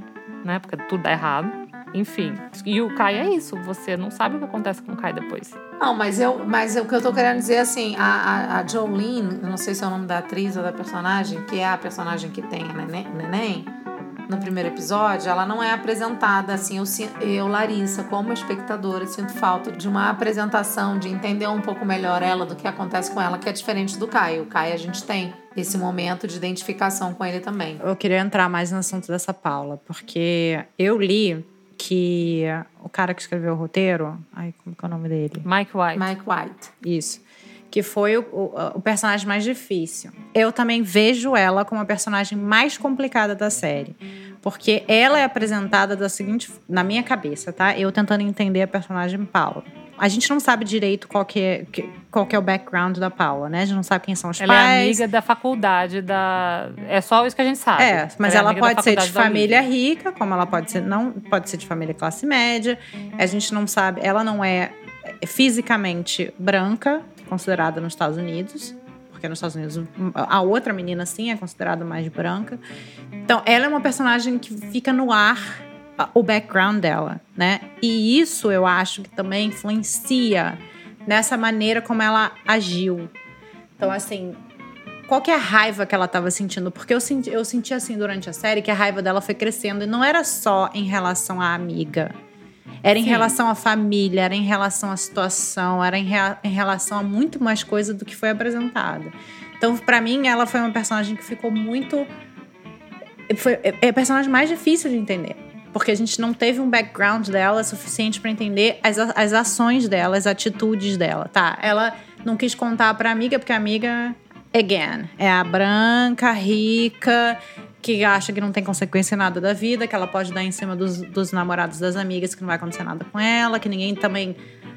né? Porque tudo dá errado. Enfim. E o Kai é isso, você não sabe o que acontece com o Kai depois. Não, mas, eu, mas o que eu tô querendo dizer assim, a, a, a Jolene, não sei se é o nome da atriz ou da personagem, que é a personagem que tem a neném, neném no primeiro episódio, ela não é apresentada assim. Eu, eu, Larissa, como espectadora, sinto falta de uma apresentação, de entender um pouco melhor ela do que acontece com ela, que é diferente do Caio. O Caio a gente tem esse momento de identificação com ele também. Eu queria entrar mais no assunto dessa Paula, porque eu li que o cara que escreveu o roteiro, ai, como que é o nome dele? Mike White. Mike White. Isso. Que foi o, o, o personagem mais difícil. Eu também vejo ela como a personagem mais complicada da série. Porque ela é apresentada da seguinte. Na minha cabeça, tá? Eu tentando entender a personagem Paula. A gente não sabe direito qual que é, qual que é o background da Paula, né? A gente não sabe quem são os Ela é pais. amiga da faculdade da. É só isso que a gente sabe. É, mas é ela da pode ser de família rica, como ela pode ser, não pode ser de família classe média. A gente não sabe, ela não é fisicamente branca, considerada nos Estados Unidos, porque nos Estados Unidos a outra menina sim é considerada mais branca. Então, ela é uma personagem que fica no ar o background dela, né? E isso eu acho que também influencia nessa maneira como ela agiu. Então, assim, qual que é a raiva que ela estava sentindo? Porque eu senti, eu senti assim durante a série que a raiva dela foi crescendo e não era só em relação à amiga. Era em Sim. relação à família, era em relação à situação, era em, rea- em relação a muito mais coisa do que foi apresentada. Então, pra mim, ela foi uma personagem que ficou muito. Foi, é é a personagem mais difícil de entender. Porque a gente não teve um background dela suficiente pra entender as, as ações dela, as atitudes dela, tá? Ela não quis contar pra amiga, porque a amiga, again, é a branca, rica, que acha que não tem consequência em nada da vida, que ela pode dar em cima dos, dos namorados das amigas, que não vai acontecer nada com ela, que ninguém também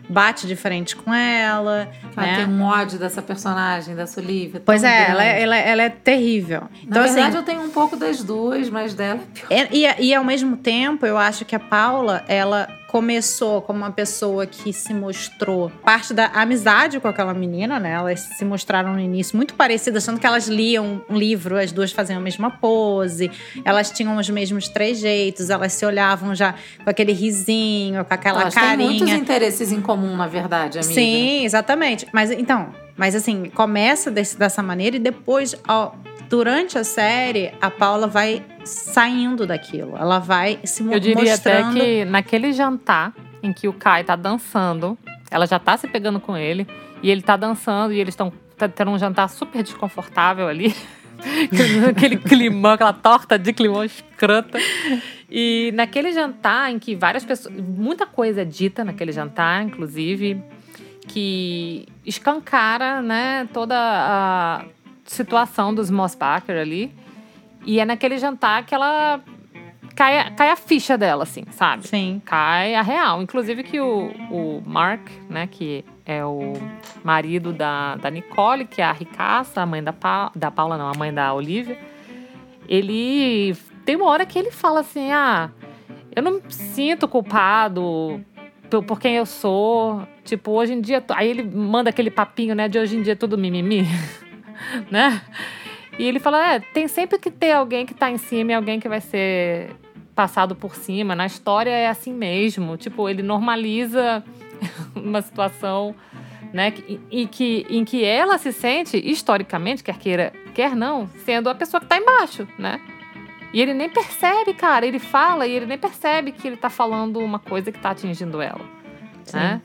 bate de frente com ela. Ela né? tem um ódio dessa personagem, dessa Olivia. Pois tão é, ela, é- ela, é- ela é terrível. Na Então, assim, verdade, eu tenho um pouco das duas, mas dela é pior. É, e, e ao mesmo tempo, eu acho que a Paula, ela começou como uma pessoa que se mostrou parte da amizade com aquela menina, né? Elas se mostraram no início muito parecidas, tanto que elas liam um livro, as duas faziam a mesma pose, elas tinham os mesmos trejeitos, elas se olhavam já com aquele risinho, com aquela Elas têm carinha. muitos interesses em comum, na verdade, amiga. Sim, exatamente. Mas então, mas assim, começa desse- dessa maneira e depois, ó, durante a série, a Paula vai saindo daquilo. Ela vai se mo- Eu diria mostrando. até que naquele jantar em que o Kai tá dançando, ela já tá se pegando com ele, e ele tá dançando, e eles estão tá tendo um jantar super desconfortável ali. aquele climão, aquela torta de climão escrota. E naquele jantar em que várias pessoas. Muita coisa é dita naquele jantar, inclusive, que escancara né, toda a situação dos Mossbacher ali. E é naquele jantar que ela cai, a- cai a ficha dela, assim, sabe? Sim. Cai a real. Inclusive que o, o Mark, né, que é o marido da, da Nicole, que é a ricaça, a mãe da, pa, da Paula, não, a mãe da Olivia, ele tem uma hora que ele fala assim: ah, eu não me sinto culpado por, por quem eu sou. Tipo, hoje em dia. Aí ele manda aquele papinho, né, de hoje em dia é tudo mimimi, né? E ele fala: é, tem sempre que ter alguém que tá em cima e alguém que vai ser passado por cima. Na história é assim mesmo. Tipo, ele normaliza uma situação né? E, que, em que ela se sente, historicamente, quer queira, quer não, sendo a pessoa que está embaixo, né? E ele nem percebe, cara. Ele fala e ele nem percebe que ele tá falando uma coisa que tá atingindo ela. Né?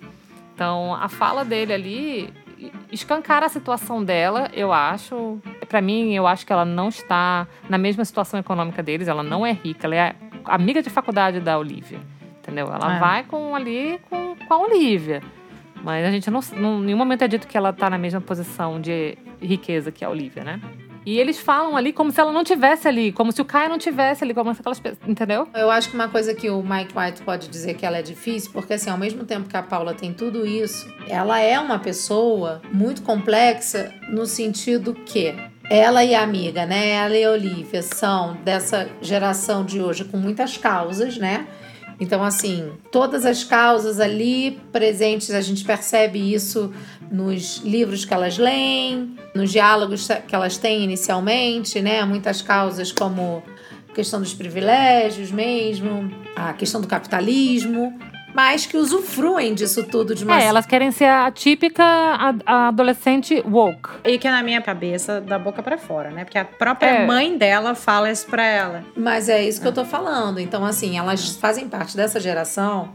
Então, a fala dele ali escancara a situação dela, eu acho. Para mim, eu acho que ela não está na mesma situação econômica deles. Ela não é rica. Ela é amiga de faculdade da Olivia. Entendeu? Ela É. vai com ali com, com a Olivia. Mas a gente não, não. Em nenhum momento é dito que ela tá na mesma posição de riqueza que a Olivia, né? E eles falam ali como se ela não tivesse ali, como se o Caio não tivesse ali, como se aquelas pessoas. Entendeu? Eu acho que uma coisa que o Mike White pode dizer que ela é difícil, porque assim, ao mesmo tempo que a Paula tem tudo isso, ela é uma pessoa muito complexa no sentido que ela e a amiga, né? Ela e a Olivia são dessa geração de hoje com muitas causas, né? Então, assim, todas as causas ali presentes, a gente percebe isso nos livros que elas leem, nos diálogos que elas têm inicialmente, né? Muitas causas como a questão dos privilégios mesmo, a questão do capitalismo, mas que usufruem disso tudo de uma É, elas querem ser a típica adolescente woke. E que é na minha cabeça, da boca pra fora, né? Porque a própria É. mãe dela fala isso pra ela. Mas é isso que eu tô falando. Então, assim, elas fazem parte dessa geração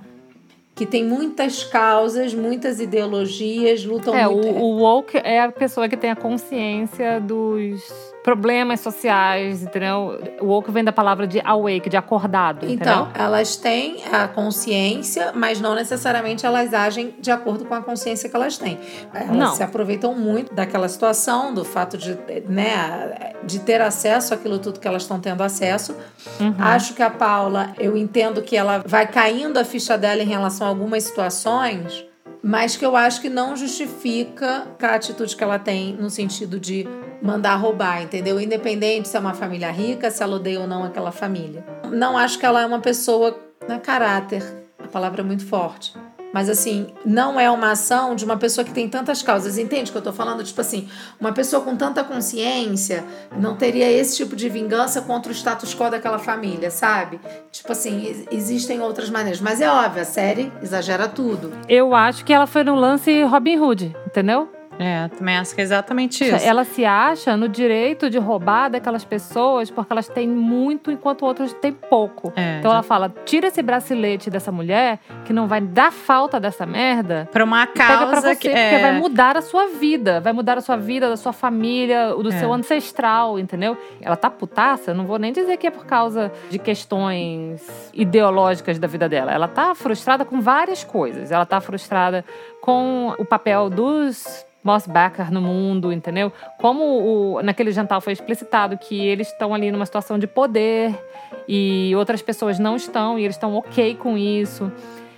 que tem muitas causas, muitas ideologias, lutam É, o, muito. o woke é a pessoa que tem a consciência dos problemas sociais, entendeu? O woke vem da palavra de awake, de acordado, Então, entendeu? elas têm a consciência, mas não necessariamente elas agem de acordo com a consciência que elas têm. Elas Não. se aproveitam muito daquela situação, do fato de, né, de ter acesso àquilo tudo que elas estão tendo acesso. Uhum. Acho que a Paula, eu entendo que ela vai caindo a ficha dela em relação a algumas situações, mas que eu acho que não justifica a atitude que ela tem no sentido de mandar roubar, entendeu? Independente se é uma família rica, se ela odeia ou não aquela família. Não acho que ela é uma pessoa na caráter, a palavra é muito forte. Mas assim, não é uma ação de uma pessoa que tem tantas causas. Entende o que eu tô falando? Tipo assim, uma pessoa com tanta consciência não teria esse tipo de vingança contra o status quo daquela família, sabe? Tipo assim, ex- existem outras maneiras. Mas é óbvio, a série exagera tudo. Eu acho que ela foi no lance Robin Hood, entendeu? É, também acho que é exatamente isso. Ela se acha no direito de roubar daquelas pessoas porque elas têm muito enquanto outras têm pouco. É, Então já- ela fala: tira esse bracelete dessa mulher que não vai dar falta dessa merda. Pra uma Pega pra causa você, que. porque é, vai mudar a sua vida. Vai mudar a sua vida, da sua família, do É. seu ancestral, entendeu? Ela tá putaça, não vou nem dizer que é por causa de questões ideológicas da vida dela. Ela tá frustrada com várias coisas. Ela tá frustrada com o papel dos Mossbacher no mundo, entendeu? Como o- naquele jantar foi explicitado que eles estão ali numa situação de poder e outras pessoas não estão e eles estão ok com isso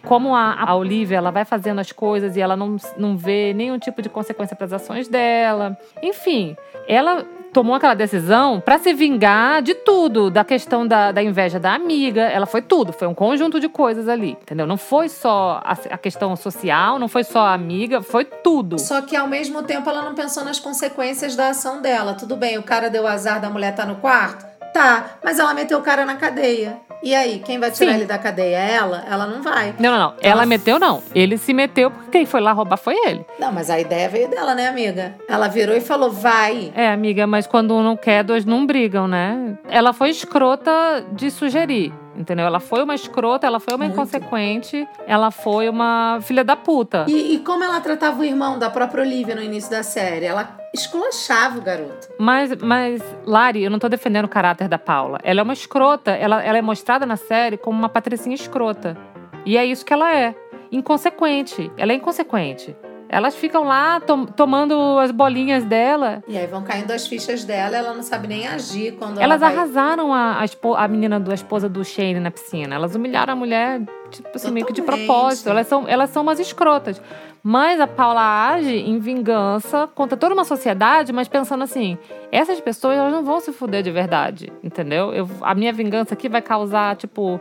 como a, a Olivia ela vai fazendo as coisas e ela não, não vê nenhum tipo de consequência para as ações dela. Enfim, ela tomou aquela decisão para se vingar de tudo, da questão da, da inveja da amiga. Ela foi tudo, foi um conjunto de coisas ali, entendeu? Não foi só a, a questão social, não foi só a amiga, foi tudo. Só que ao mesmo tempo ela não pensou nas consequências da ação dela. Tudo bem, o cara deu azar da mulher tá no quarto? Tá, mas ela meteu o cara na cadeia. E aí, quem vai tirar Sim. ele da cadeia? É Ela? Ela não vai. Não, não, não. Ela meteu, não. Ele se meteu porque quem foi lá roubar foi ele. Não, mas a ideia veio dela, né, amiga? Ela virou e falou: vai. É, amiga, mas quando um não quer, dois não brigam, né? Ela foi escrota de sugerir, entendeu? Ela foi uma escrota, ela foi uma Muito. inconsequente, ela foi uma filha da puta. E, e como ela tratava o irmão da própria Olivia no início da série? Ela esculachava o garoto. Mas, mas, Lari, eu não tô defendendo o caráter da Paula. Ela é uma escrota, ela, ela é mostrada na série como uma patricinha escrota. E é isso que ela é. Inconsequente. Ela é inconsequente. Elas ficam lá tom- tomando as bolinhas dela E aí vão caindo as fichas dela, ela não sabe nem agir quando Elas vai... arrasaram a, a, a menina do a esposa do Shane na piscina. Elas humilharam a mulher, tipo assim, meio que de propósito. Elas são, elas são umas escrotas. Mas a Paula age em vingança contra toda uma sociedade, mas pensando assim: essas pessoas elas não vão se fuder de verdade, entendeu? Eu, a minha vingança aqui vai causar, tipo,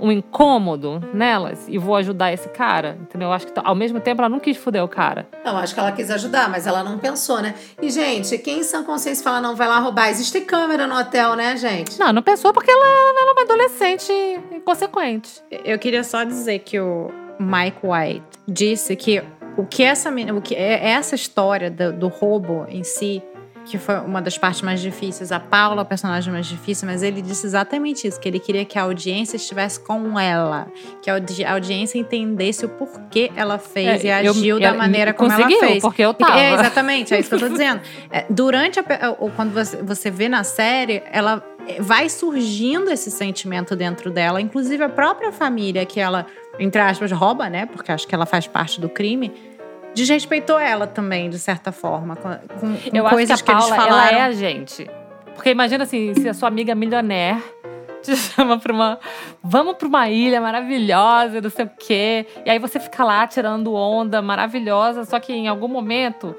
um incômodo nelas e vou ajudar esse cara, entendeu? Eu acho que ao mesmo tempo ela não quis fuder o cara. Não, acho que ela quis ajudar, mas ela não pensou, né? E, gente, quem em sã consciência fala não vai lá roubar? Existe câmera no hotel, né, gente? Não, não pensou porque ela, ela era uma adolescente inconsequente. Eu queria só dizer que o Mike White disse que o que essa o que é essa história do, do roubo em si que foi uma das partes mais difíceis. A Paula, a personagem mais difícil, mas ele disse exatamente isso: que ele queria que a audiência estivesse com ela, que a, audi a audiência entendesse o porquê ela fez é, e agiu eu, da maneira como ela fez. Porque eu tava. É, exatamente, é isso que eu tô dizendo. É, durante a, quando você, você vê na série, ela vai surgindo esse sentimento dentro dela, inclusive a própria família que ela, entre aspas, rouba, né? Porque acho que ela faz parte do crime desrespeitou ela também, de certa forma, com, com Eu coisas acho que, a que Paula, eles falaram. Ela é a gente. Porque imagina assim, se a sua amiga milionaire te chama pra uma. Vamos pra uma ilha maravilhosa, não sei o quê. E aí você fica lá tirando onda maravilhosa, só que em algum momento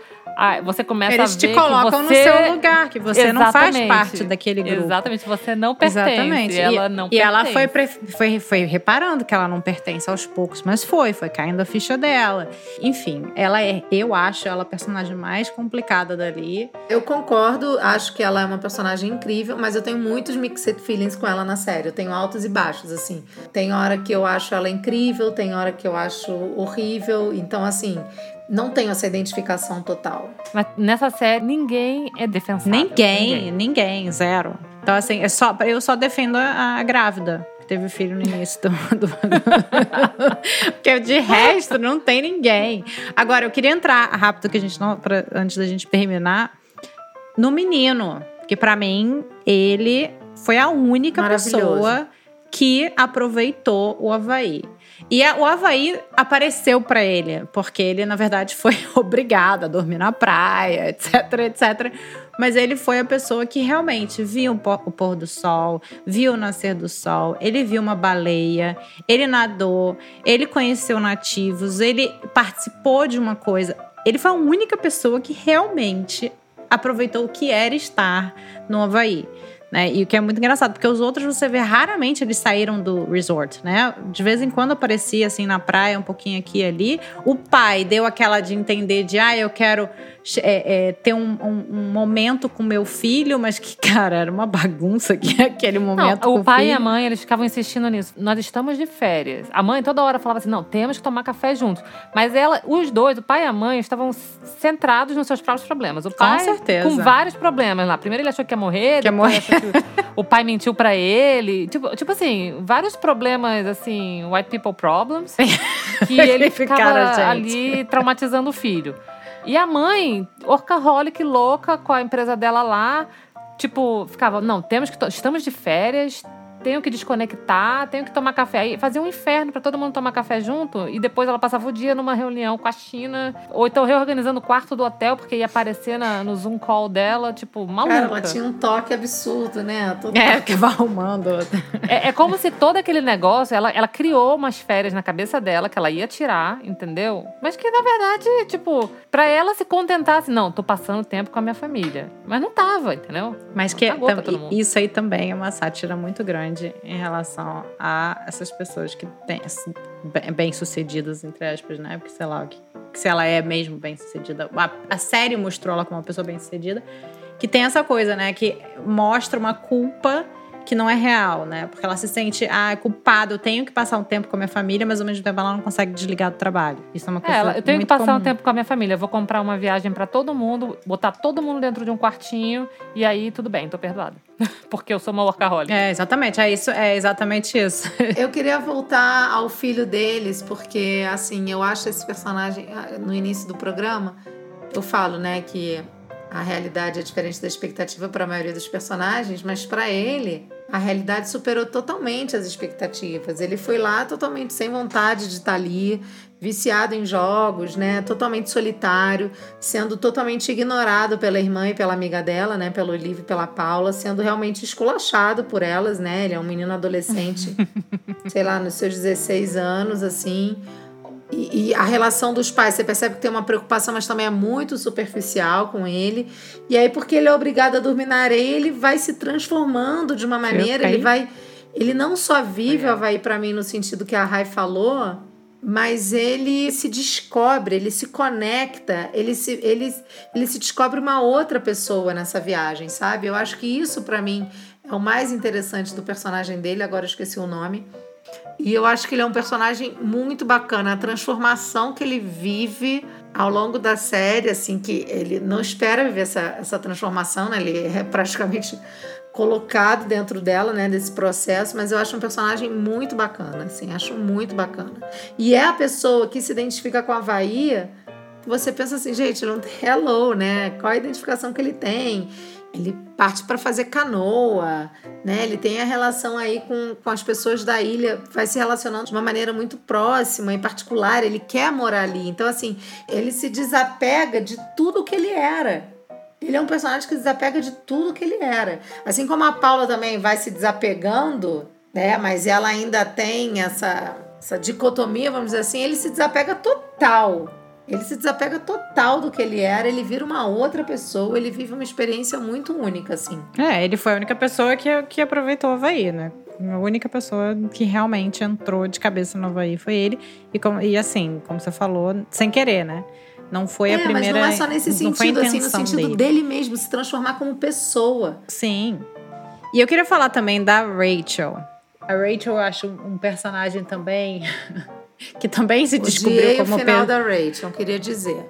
você começa Eles a ver te colocam você... no seu lugar, que você Exatamente. não faz parte daquele grupo. Exatamente, você não pertence. Exatamente. ela não e pertence. ela foi, foi, foi reparando que ela não pertence aos poucos, mas foi, foi caindo a ficha dela. Enfim, ela é, eu acho ela a personagem mais complicada dali. Eu concordo, acho que ela é uma personagem incrível, mas eu tenho muitos mixed feelings com ela na série. Eu tenho altos e baixos, assim. Tem hora que eu acho ela incrível, tem hora que eu acho horrível. Então, assim, não tenho essa identificação total. Mas nessa série, ninguém é defensável. Ninguém, ninguém, ninguém zero. Então, assim, é só, eu só defendo a, grávida que teve filho no início do. do... Porque de resto não tem ninguém. Agora, eu queria entrar rápido, que a gente não. Pra, antes da gente terminar, no menino. Que para mim, ele foi a única pessoa que aproveitou o Havaí. E a, o Havaí apareceu para ele, porque ele, na verdade, foi obrigado a dormir na praia, etc, etc. Mas ele foi a pessoa que realmente viu o pôr do sol, viu o nascer do sol, ele viu uma baleia, ele nadou, ele conheceu nativos, ele participou de uma coisa. Ele foi a única pessoa que realmente aproveitou o que era estar no Havaí. Né? E o que é muito engraçado, porque os outros você vê raramente eles saíram do resort, né? De vez em quando aparecia assim na praia, um pouquinho aqui e ali. O pai deu aquela de entender de, ah, eu quero é, é, ter um, um, um, momento com meu filho, mas que, cara, era uma bagunça que aquele momento. Não, o pai e a mãe, eles ficavam insistindo nisso. Nós estamos de férias. A mãe toda hora falava assim: não, temos que tomar café juntos. Mas ela, os dois, o pai e a mãe, estavam centrados nos seus próprios problemas. O pai, com certeza. Com vários problemas lá. Primeiro ele achou que ia morrer, que ia morrer. Que o pai mentiu para ele. Tipo, tipo assim, vários problemas, assim, white people problems, que ele ficava ali traumatizando o filho. E a mãe, orcaholic louca com a empresa dela lá, tipo, ficava, não, temos que estamos de férias, tenho que desconectar, tenho que tomar café. Aí fazia um inferno para todo mundo tomar café junto e depois ela passava o dia numa reunião com a China, ou então reorganizando o quarto do hotel porque ia aparecer na, no Zoom call dela, tipo, maluca. Cara, ela tinha um toque absurdo, né? Todo... É, que vai arrumando. É, é, como se todo aquele negócio, ela, ela criou umas férias na cabeça dela que ela ia tirar, entendeu? Mas que na verdade, tipo, para ela se contentasse, assim, não, tô passando tempo com a minha família. Mas não tava, entendeu? Mas que isso aí também é uma sátira muito grande grande em relação a essas pessoas que têm bem-sucedidas, entre aspas, né? Porque sei lá, que se ela é mesmo bem-sucedida. A, a série mostrou ela como uma pessoa bem-sucedida, que tem essa coisa, né? Que mostra uma culpa que não é real, né? Porque ela se sente, ah, é culpada, eu tenho que passar um tempo com a minha família, mas ao mesmo tempo ela não consegue desligar do trabalho. Isso é uma coisa é, Eu tenho que passar comum. um tempo com a minha família, eu vou comprar uma viagem para todo mundo, botar todo mundo dentro de um quartinho e aí tudo bem, tô perdoada. Porque eu sou uma workaholic. É, exatamente, é isso, é exatamente isso. eu queria voltar ao filho deles, porque assim, eu acho esse personagem ah, no início do programa, eu falo, né, que a realidade é diferente da expectativa para a maioria dos personagens, mas para ele, a realidade superou totalmente as expectativas. Ele foi lá totalmente sem vontade de estar tá ali, viciado em jogos, né? Totalmente solitário, sendo totalmente ignorado pela irmã e pela amiga dela, né? Pelo Olivia e pela Paula, sendo realmente esculachado por elas, né? Ele é um menino adolescente, sei lá, nos seus 16 anos, assim e, e, a relação dos pais, você percebe que tem uma preocupação, mas também é muito superficial com ele. E aí, porque ele é obrigado a dormir na areia, ele vai se transformando de uma maneira, ele vai. Ele não só vive o Havaí para mim no sentido que a Rai falou, mas ele se descobre, ele se conecta, ele se, ele, ele se descobre uma outra pessoa nessa viagem, sabe? Eu acho que isso para mim é o mais interessante do personagem dele, agora eu esqueci o nome E eu acho que ele é um personagem muito bacana. A transformação que ele vive ao longo da série, assim, que ele não espera viver essa, essa transformação, né? Ele é praticamente colocado dentro dela, né, desse processo, mas eu acho um personagem muito bacana, assim, acho muito bacana. E é a pessoa que se identifica com a Havaí, você pensa assim, gente, não tem hello, né? Qual a identificação que ele tem? Ele parte para fazer canoa, né? Ele tem a relação aí com, com as pessoas da ilha, vai se relacionando de uma maneira muito próxima, em particular, ele quer morar ali. Então, assim, ele se desapega de tudo que ele era. Ele é um personagem que se desapega de tudo que ele era. Assim como a Paula também vai se desapegando, né? Mas ela ainda tem essa, essa dicotomia, vamos dizer assim, ele se desapega total ele se desapega total do que ele era, ele vira uma outra pessoa, ele vive uma experiência muito única, assim. É, ele foi a única pessoa que, que aproveitou o Havaí, né? A única pessoa que realmente entrou de cabeça no Havaí foi ele. E, com, e assim, como você falou, sem querer, né? Não foi é, a primeira. Mas não é só nesse sentido, assim, no sentido dele. dele mesmo, se transformar como pessoa. Sim. E eu queria falar também da Rachel. A Rachel eu acho um personagem também que também se descobriu Odiei como o final da Rachel, queria dizer.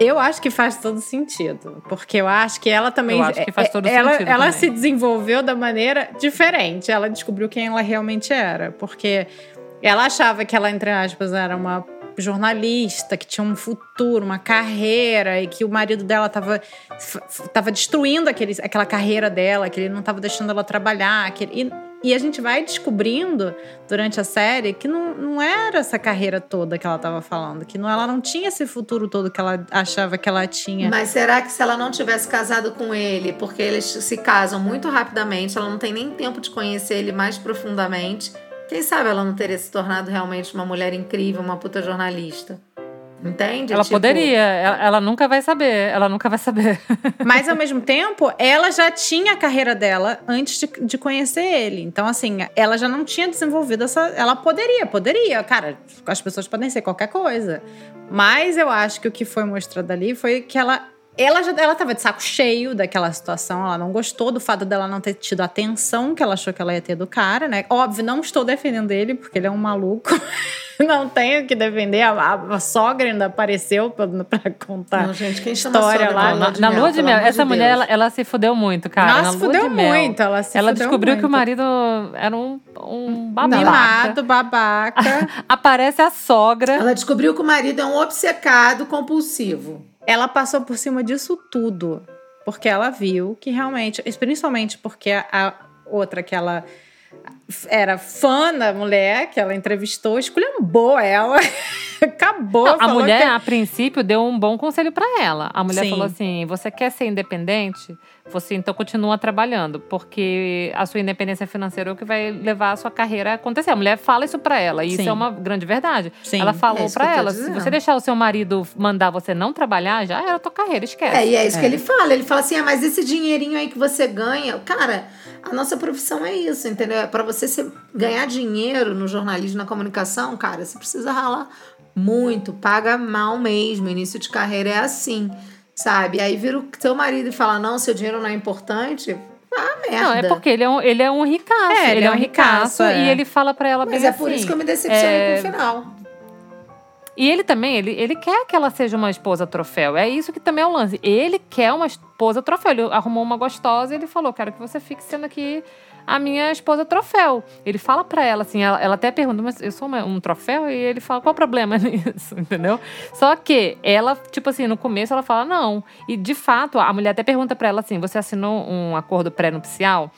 Eu acho que faz todo sentido, porque eu acho que ela também eu acho que faz todo ela, sentido ela também. se desenvolveu da maneira diferente. Ela descobriu quem ela realmente era, porque ela achava que ela entre aspas era uma jornalista que tinha um futuro, uma carreira e que o marido dela estava tava destruindo aquele, aquela carreira dela, que ele não estava deixando ela trabalhar, que ele, e, e a gente vai descobrindo durante a série que não, não era essa carreira toda que ela estava falando, que não, ela não tinha esse futuro todo que ela achava que ela tinha. Mas será que se ela não tivesse casado com ele, porque eles se casam muito rapidamente, ela não tem nem tempo de conhecer ele mais profundamente, quem sabe ela não teria se tornado realmente uma mulher incrível, uma puta jornalista? Entende? Ela tipo... poderia, ela, ela, nunca vai saber, ela nunca vai saber. Mas ao mesmo tempo, ela já tinha a carreira dela antes de, de, conhecer ele. Então, assim, ela já não tinha desenvolvido essa. Ela poderia, poderia. Cara, as pessoas podem ser qualquer coisa. Mas eu acho que o que foi mostrado ali foi que ela ela já ela tava de saco cheio daquela situação, ela não gostou do fato dela não ter tido a atenção que ela achou que ela ia ter do cara, né? Óbvio, não estou defendendo ele, porque ele é um maluco. não tenho que defender. A, a, a sogra ainda apareceu pra, pra contar não, gente, quem história lá. Na, na lua de mel, essa de mulher, ela, ela, se fudeu muito, cara. Nossa, na fudeu muito. Ela se Ela descobriu muito. que o marido era um, um babaca. Mimado, babaca. Aparece a sogra. Ela descobriu que o marido é um obcecado compulsivo. Ela passou por cima disso tudo. Porque ela viu que realmente, principalmente porque a outra que ela era fã da mulher que ela entrevistou, esculhambou ela. Acabou. Não, a mulher, que... a princípio, deu um bom conselho para ela. A mulher Sim. falou assim: você quer ser independente? Você então continua trabalhando, porque a sua independência financeira é o que vai levar a sua carreira a acontecer. A mulher fala isso para ela, e Sim. isso é uma grande verdade. Sim, ela falou é para ela: se você deixar o seu marido mandar você não trabalhar, já era a tua carreira, esquece. É, e é isso que ele fala. Ele fala assim: ah, mas esse dinheirinho aí que você ganha, cara, a nossa profissão é isso, entendeu? É para você ganhar dinheiro no jornalismo, na comunicação, cara, você precisa ralar muito, paga mal mesmo. Início de carreira é assim, sabe? Aí vira o seu marido e fala: não, seu dinheiro não é importante. Ah, merda. Não, é porque ele é um, ele é um ricaço. É, ele, é um ricaço, é. e ele fala para ela Mas bem é por assim, isso que eu me decepcionei é, com o final. E ele também, ele, ele quer que ela seja uma esposa troféu. É isso que também é o lance. Ele quer uma esposa troféu. Ele arrumou uma gostosa e ele falou: quero que você fique sendo aqui a minha esposa troféu. Ele fala pra ela, assim, ela, ela até pergunta, mas eu sou uma, um troféu? E ele fala, qual o problema nisso? Entendeu? Só que ela, tipo assim, no começo ela fala, não. E de fato, a mulher até pergunta pra ela assim: você assinou um acordo pré-nupcial?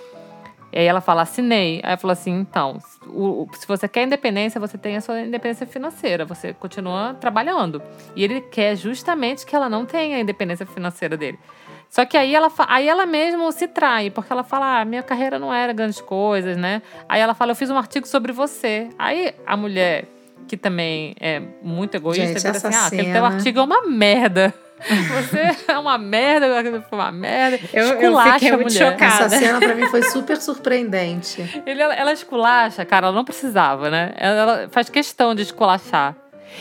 E aí ela fala, assinei. Aí falou assim, então, o, se você quer independência, você tem a sua independência financeira, você continua trabalhando. E ele quer justamente que ela não tenha a independência financeira dele. Só que aí ela, aí ela mesmo se trai, porque ela fala, ah, minha carreira não era grandes coisas, né? Aí ela fala, eu fiz um artigo sobre você. Aí a mulher, que também é muito egoísta, Gente, essa assim, ah, aquele cena. teu artigo é uma merda. Você é uma merda, uma merda. Eu- eu Esculacha fiquei a muito mulher. chocada. Essa cena pra mim foi super surpreendente. Ele, ela, ela esculacha, cara, ela não precisava, né? Ela, ela faz questão de esculachar.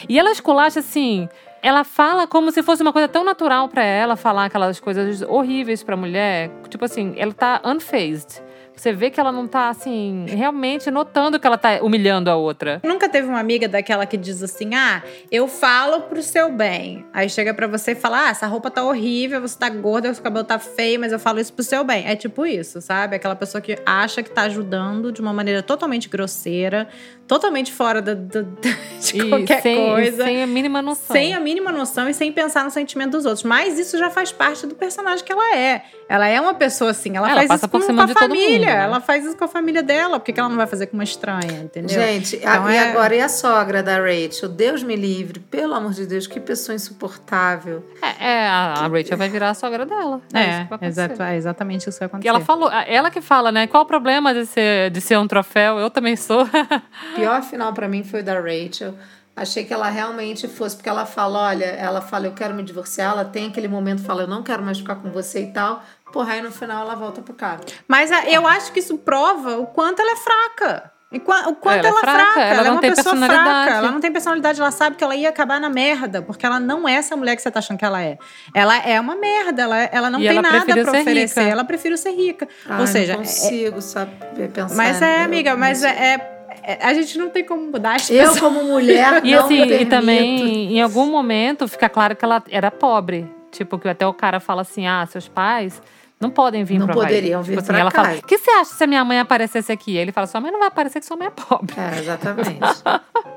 E ela esculacha assim. Ela fala como se fosse uma coisa tão natural pra ela falar aquelas coisas horríveis pra mulher. Tipo assim, ela tá unfazed. Você vê que ela não tá, assim, realmente notando que ela tá humilhando a outra. Nunca teve uma amiga daquela que diz assim: ah, eu falo pro seu bem. Aí chega pra você e fala: ah, essa roupa tá horrível, você tá gorda, seu cabelo tá feio, mas eu falo isso pro seu bem. É tipo isso, sabe? Aquela pessoa que acha que tá ajudando de uma maneira totalmente grosseira, totalmente fora da, da, de E qualquer sem, coisa. sem a mínima noção. Sem a mínima noção e sem pensar no sentimento dos outros. Mas isso já faz parte do personagem que ela é. Ela é uma pessoa assim, ela, Ela faz passa isso por com, cima de todo família. né? Ela faz isso com a família dela. Por que que ela não vai fazer com uma estranha, entendeu? Gente, Então a- e é- agora e a sogra da Rachel? Deus me livre, pelo amor de Deus, que pessoa insuportável. É, é, a a Rachel vai virar a sogra dela. É, que É, exato, é exatamente isso que vai acontecer. E ela falou, ela que fala, né? Qual o problema de ser, de ser um troféu? Eu também sou. Pior final pra mim foi o da Rachel. Achei que ela realmente fosse, porque ela fala, olha, ela fala, eu quero me divorciar, ela tem aquele momento, fala, eu não quero mais ficar com você e tal. Porra, aí no final ela volta pro cara. Mas a- eu acho que isso prova o quanto ela é fraca. E qua- o quanto Ela é ela, é fraca, fraca. ela Ela, é uma tem pessoa personalidade. fraca. Ela não tem personalidade. Ela sabe que ela ia acabar na merda. Porque ela não é essa mulher que você tá achando que ela é. Ela é uma merda. Ela, ela não E tem ela nada pra oferecer. rica. Ela prefere ser rica. Ai, Ou seja, não é- consigo saber pensar. mas é, eu amiga, mas é, é- é- A gente não tem como mudar as Eu, pessoas. como mulher, E não assim, e também, em algum momento, fica claro que ela era pobre. Tipo, que até o cara fala assim: ah, seus pais não podem vir Não pro Havaí. poderiam vir tipo assim, pra ela cá. fala: o que você acha se a minha mãe aparecesse aqui? Ele fala: sua mãe não vai aparecer que sua mãe é pobre. É, exatamente.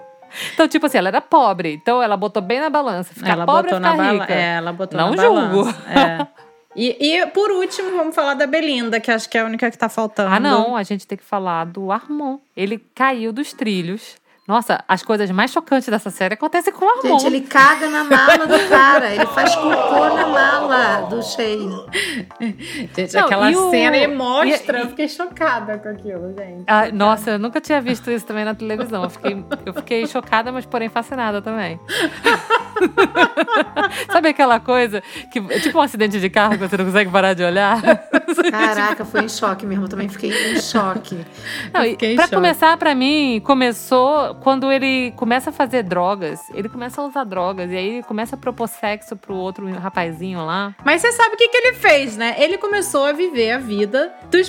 Então, tipo assim, ela era pobre. Então, ela botou bem na balança. Ficar ela pobre botou ou na ficar balança. rica. É, ela botou Não na julgo. balança. É. E, e, por último, vamos falar da Belinda, que acho que é a única que tá faltando. Ah, não, a gente tem que falar do Armon. Ele caiu dos trilhos. Nossa, as coisas mais chocantes dessa série acontecem com o Armon. Gente, ele caga na mala do cara. Ele faz cocô na mala do Shane. Gente, Não, aquela o- cena e mostra. e- Eu fiquei chocada com aquilo, gente. Ah, nossa, eu nunca tinha visto isso também na televisão. Eu fiquei, eu fiquei chocada, mas porém fascinada também. Sabe aquela coisa que é tipo um acidente de carro que você não consegue parar de olhar? Caraca, foi em choque mesmo. Eu também fiquei em choque. Não, em pra choque. começar, pra mim, começou quando ele começa a fazer drogas. Ele começa a usar drogas. E aí ele começa a propor sexo pro outro rapazinho lá. Mas você sabe o que, que ele fez, né? Ele começou a viver a vida dos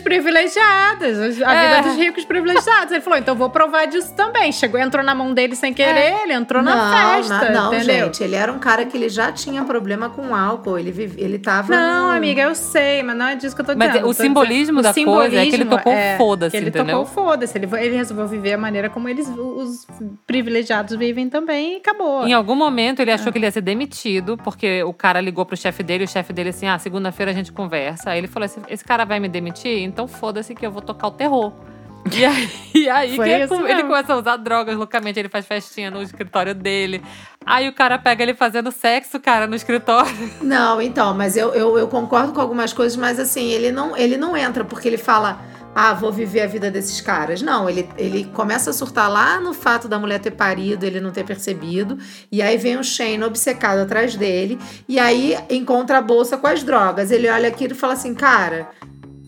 privilegiados, a É. vida dos ricos privilegiados. Ele falou, então vou provar disso também. Chegou, entrou na mão dele sem querer, ele entrou na não, festa, na- não, entendeu? gente. Ele era um cara que ele já tinha problema com álcool. Ele, vive, ele tava. Não, no- amiga, eu sei, mas não é disso que eu tô Mas o tô dizendo- simbolismo o da coisa é que ele simbolismo tocou é foda-se, Ele entendeu? tocou foda-se. Ele, ele resolveu viver a maneira como eles, os privilegiados vivem também e acabou. Em algum momento ele É. achou que ele ia ser demitido, porque o cara ligou pro chefe dele, o chefe dele assim: ah, segunda-feira a gente conversa. Aí ele falou assim: esse cara vai me demitir? Então foda-se que eu vou tocar o terror. E aí, e aí que ele mesmo. começa a usar drogas loucamente, ele faz festinha no escritório dele. Aí o cara pega ele fazendo sexo, cara, no escritório. Não, então, mas eu, eu, eu concordo com algumas coisas, mas assim, ele não, ele não entra porque ele fala. Ah, vou viver a vida desses caras. Não, ele, ele começa a surtar lá no fato da mulher ter parido, ele não ter percebido. E aí vem o Shane obcecado atrás dele. E aí encontra a bolsa com as drogas. Ele olha aquilo e fala assim: Cara,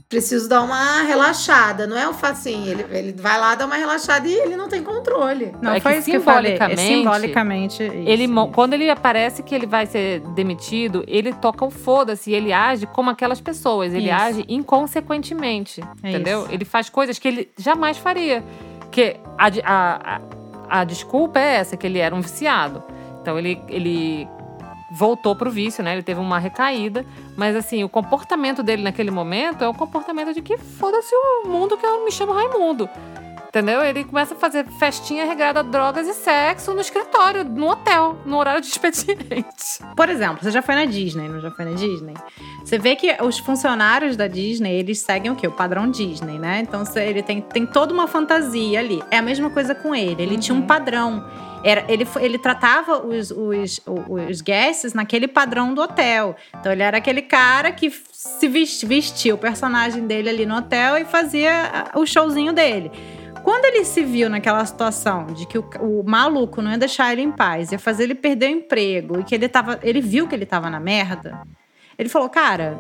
preciso dar uma relaxada. Não é o fato assim, ele, ele vai lá dar uma relaxada e ele não tem controle. Não É que foi isso que. É simbolicamente, simbolicamente isso. Ele, mo- quando ele aparece que ele vai ser demitido, ele toca o foda-se, e ele age como aquelas pessoas, ele Isso. age inconsequentemente, É entendeu? isso. Ele faz coisas que ele jamais faria. Que a, a, a, a desculpa é essa, que ele era um viciado. Então ele, ele voltou pro vício, né? Ele teve uma recaída, mas assim, o comportamento dele naquele momento é o comportamento de que foda-se o mundo que eu me chamo Raimundo. Entendeu? Ele começa a fazer festinha regrada a drogas e sexo no escritório, no hotel, no horário de expediente. Por exemplo, você já foi na Disney, não já foi na Disney? Você vê que os funcionários da Disney, eles seguem o quê? O padrão Disney, né? Então ele tem, tem toda uma fantasia ali. É a mesma coisa com ele. Ele tinha um padrão. Era, ele, ele tratava os, os, os guests naquele padrão do hotel. Então ele era aquele cara que se vest- vestia o personagem dele ali no hotel e fazia o showzinho dele. Quando ele se viu naquela situação de que o, o maluco não ia deixar ele em paz, ia fazer ele perder o emprego e que ele tava, ele viu que ele tava na merda, ele falou: "Cara,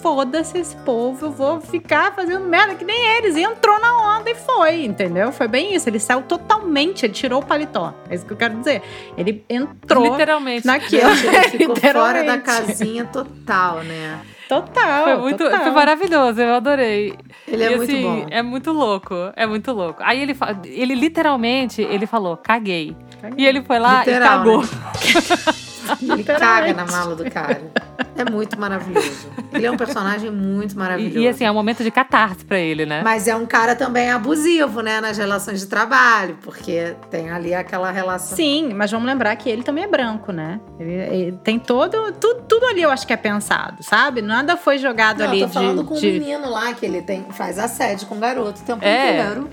foda-se esse povo, eu vou ficar fazendo merda que nem eles". E entrou na onda e foi, entendeu? Foi bem isso, ele saiu totalmente, ele tirou o paletó. É isso que eu quero dizer. Ele entrou Literalmente. naquilo. Ele ficou fora da casinha total, né? Total. Foi muito, total. foi maravilhoso, eu adorei. Ele é E, muito assim, bom. É muito louco, é muito louco. Aí ele, ele literalmente, ele falou, caguei. E ele foi lá Literal, e cagou. né? Ele caga na mala do cara. É muito maravilhoso. Ele é um personagem muito maravilhoso. E, e, assim, é um momento de catarse pra ele, né? Mas é um cara também abusivo, né? Nas relações de trabalho, porque tem ali aquela relação. Sim, mas vamos lembrar que ele também é branco, né? Ele, ele tem todo. Tudo, tudo ali eu acho que é pensado, sabe? Nada foi jogado Não, ali eu tô falando de. com o de- menino lá, que ele tem, faz assédio com o garoto o tempo É. inteiro.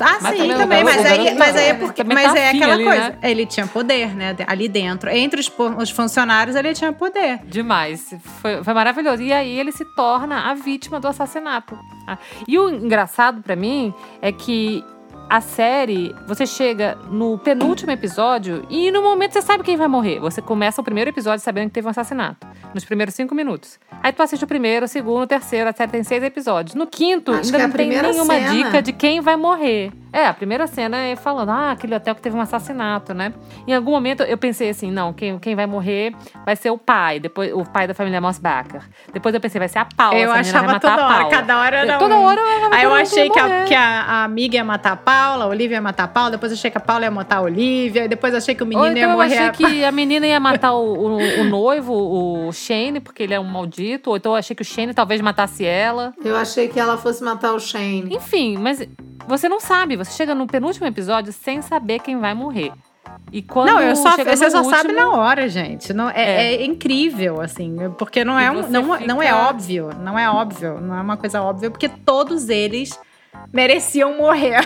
Ah, Mas sim, também mas aí, mas aí é porque. tá Mas é afim aquela ali, coisa. né? Ele tinha poder, né? Ali dentro. Entre os, os funcionários, ele tinha poder. Demais. Foi, foi maravilhoso. E aí ele se torna a vítima do assassinato. Ah, E o engraçado pra mim é que a série, você chega no penúltimo episódio e no momento você sabe quem vai morrer. Você começa o primeiro episódio sabendo que teve um assassinato. Nos primeiros cinco minutos. Aí tu assiste o primeiro, o segundo, o terceiro, a série tem seis episódios. No quinto, Acho ainda é não tem nenhuma cena. dica de quem vai morrer. É, a primeira cena é falando, ah, aquele hotel que teve um assassinato, né? Em algum momento eu pensei assim, não, quem, quem vai morrer vai ser o pai, depois o pai da família Mossbacher. Depois eu pensei, vai ser a Paula. eu achava matar toda a hora, cada hora era. Toda um- hora eu Aí eu achei que, a, que a, a amiga ia matar a Paula, a Olivia ia matar a Paula, depois eu achei que a Paula ia matar a Olivia, e depois eu achei que o menino Ou então ia eu morrer. achei que a menina ia matar o, o- o noivo, o Shane, porque ele é um maldito. Ou então eu achei que o Shane talvez matasse ela. Eu achei que ela fosse matar o Shane. Enfim, mas você não sabe. Você chega no penúltimo episódio sem saber quem vai morrer. E quando Não, eu só, você só último, sabe na hora, gente. Não, é, é incrível, assim, porque não é, E um, você não, não é fica- óbvio, não é óbvio, não é uma coisa óbvia, porque todos eles mereciam morrer.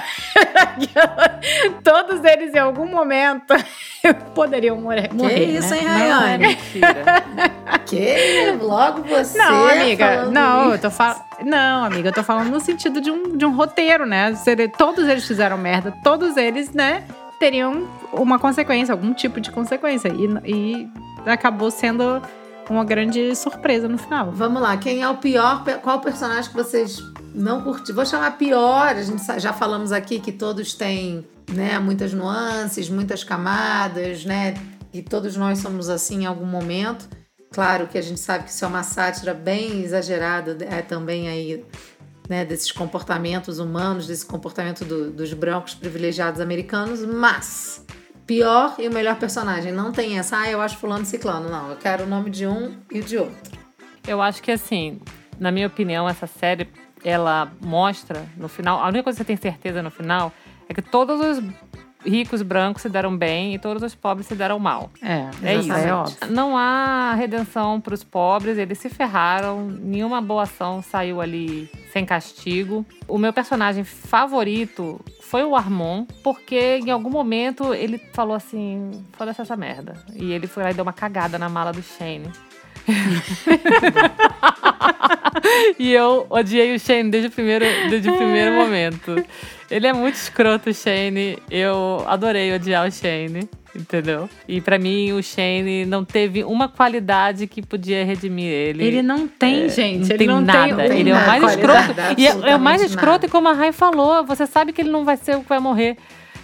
todos eles, em algum momento, poderiam morrer. morrer isso, né? hein, é Rayane? Que? Logo você. Não, amiga, não, eu isso. tô falando. Não, amiga, eu tô falando no sentido de um, de um roteiro, né? Todos eles fizeram merda, todos eles, né, teriam uma consequência, algum tipo de consequência. E, e acabou sendo uma grande surpresa no final. Vamos lá, quem é o pior? Qual personagem que vocês não curtiram? Vou chamar pior. A gente já falamos aqui que todos têm, né, muitas nuances, muitas camadas, né? E todos nós somos assim em algum momento. Claro que a gente sabe que isso é uma sátira bem exagerada, é também aí, né, desses comportamentos humanos, desse comportamento do- dos brancos privilegiados americanos, mas pior e o melhor personagem. Não tem essa, ah, eu acho fulano ciclano. Não, eu quero o nome de um e de outro. Eu acho que assim, na minha opinião, essa série ela mostra no final. A única coisa que você tem certeza no final é que todos os ricos brancos se deram bem e todos os pobres se deram mal. É, É isso. É óbvio. Não há redenção para os pobres, eles se ferraram, nenhuma boa ação saiu ali sem castigo. O meu personagem favorito foi o Armon, porque em algum momento ele falou assim: foda-se essa merda. E ele foi lá e deu uma cagada na mala do Shane. e eu odiei o Shane desde o primeiro, desde o primeiro momento. Ele é muito escroto, o Shane. Eu adorei odiar o Shane, entendeu? E pra mim, o Shane não teve uma qualidade que podia redimir ele. Ele não tem, É, gente. não ele tem não nada. tem. ele é o mais escroto. E é, é o mais escroto, nada. e como a Rai falou, você sabe que ele não vai ser o que vai morrer.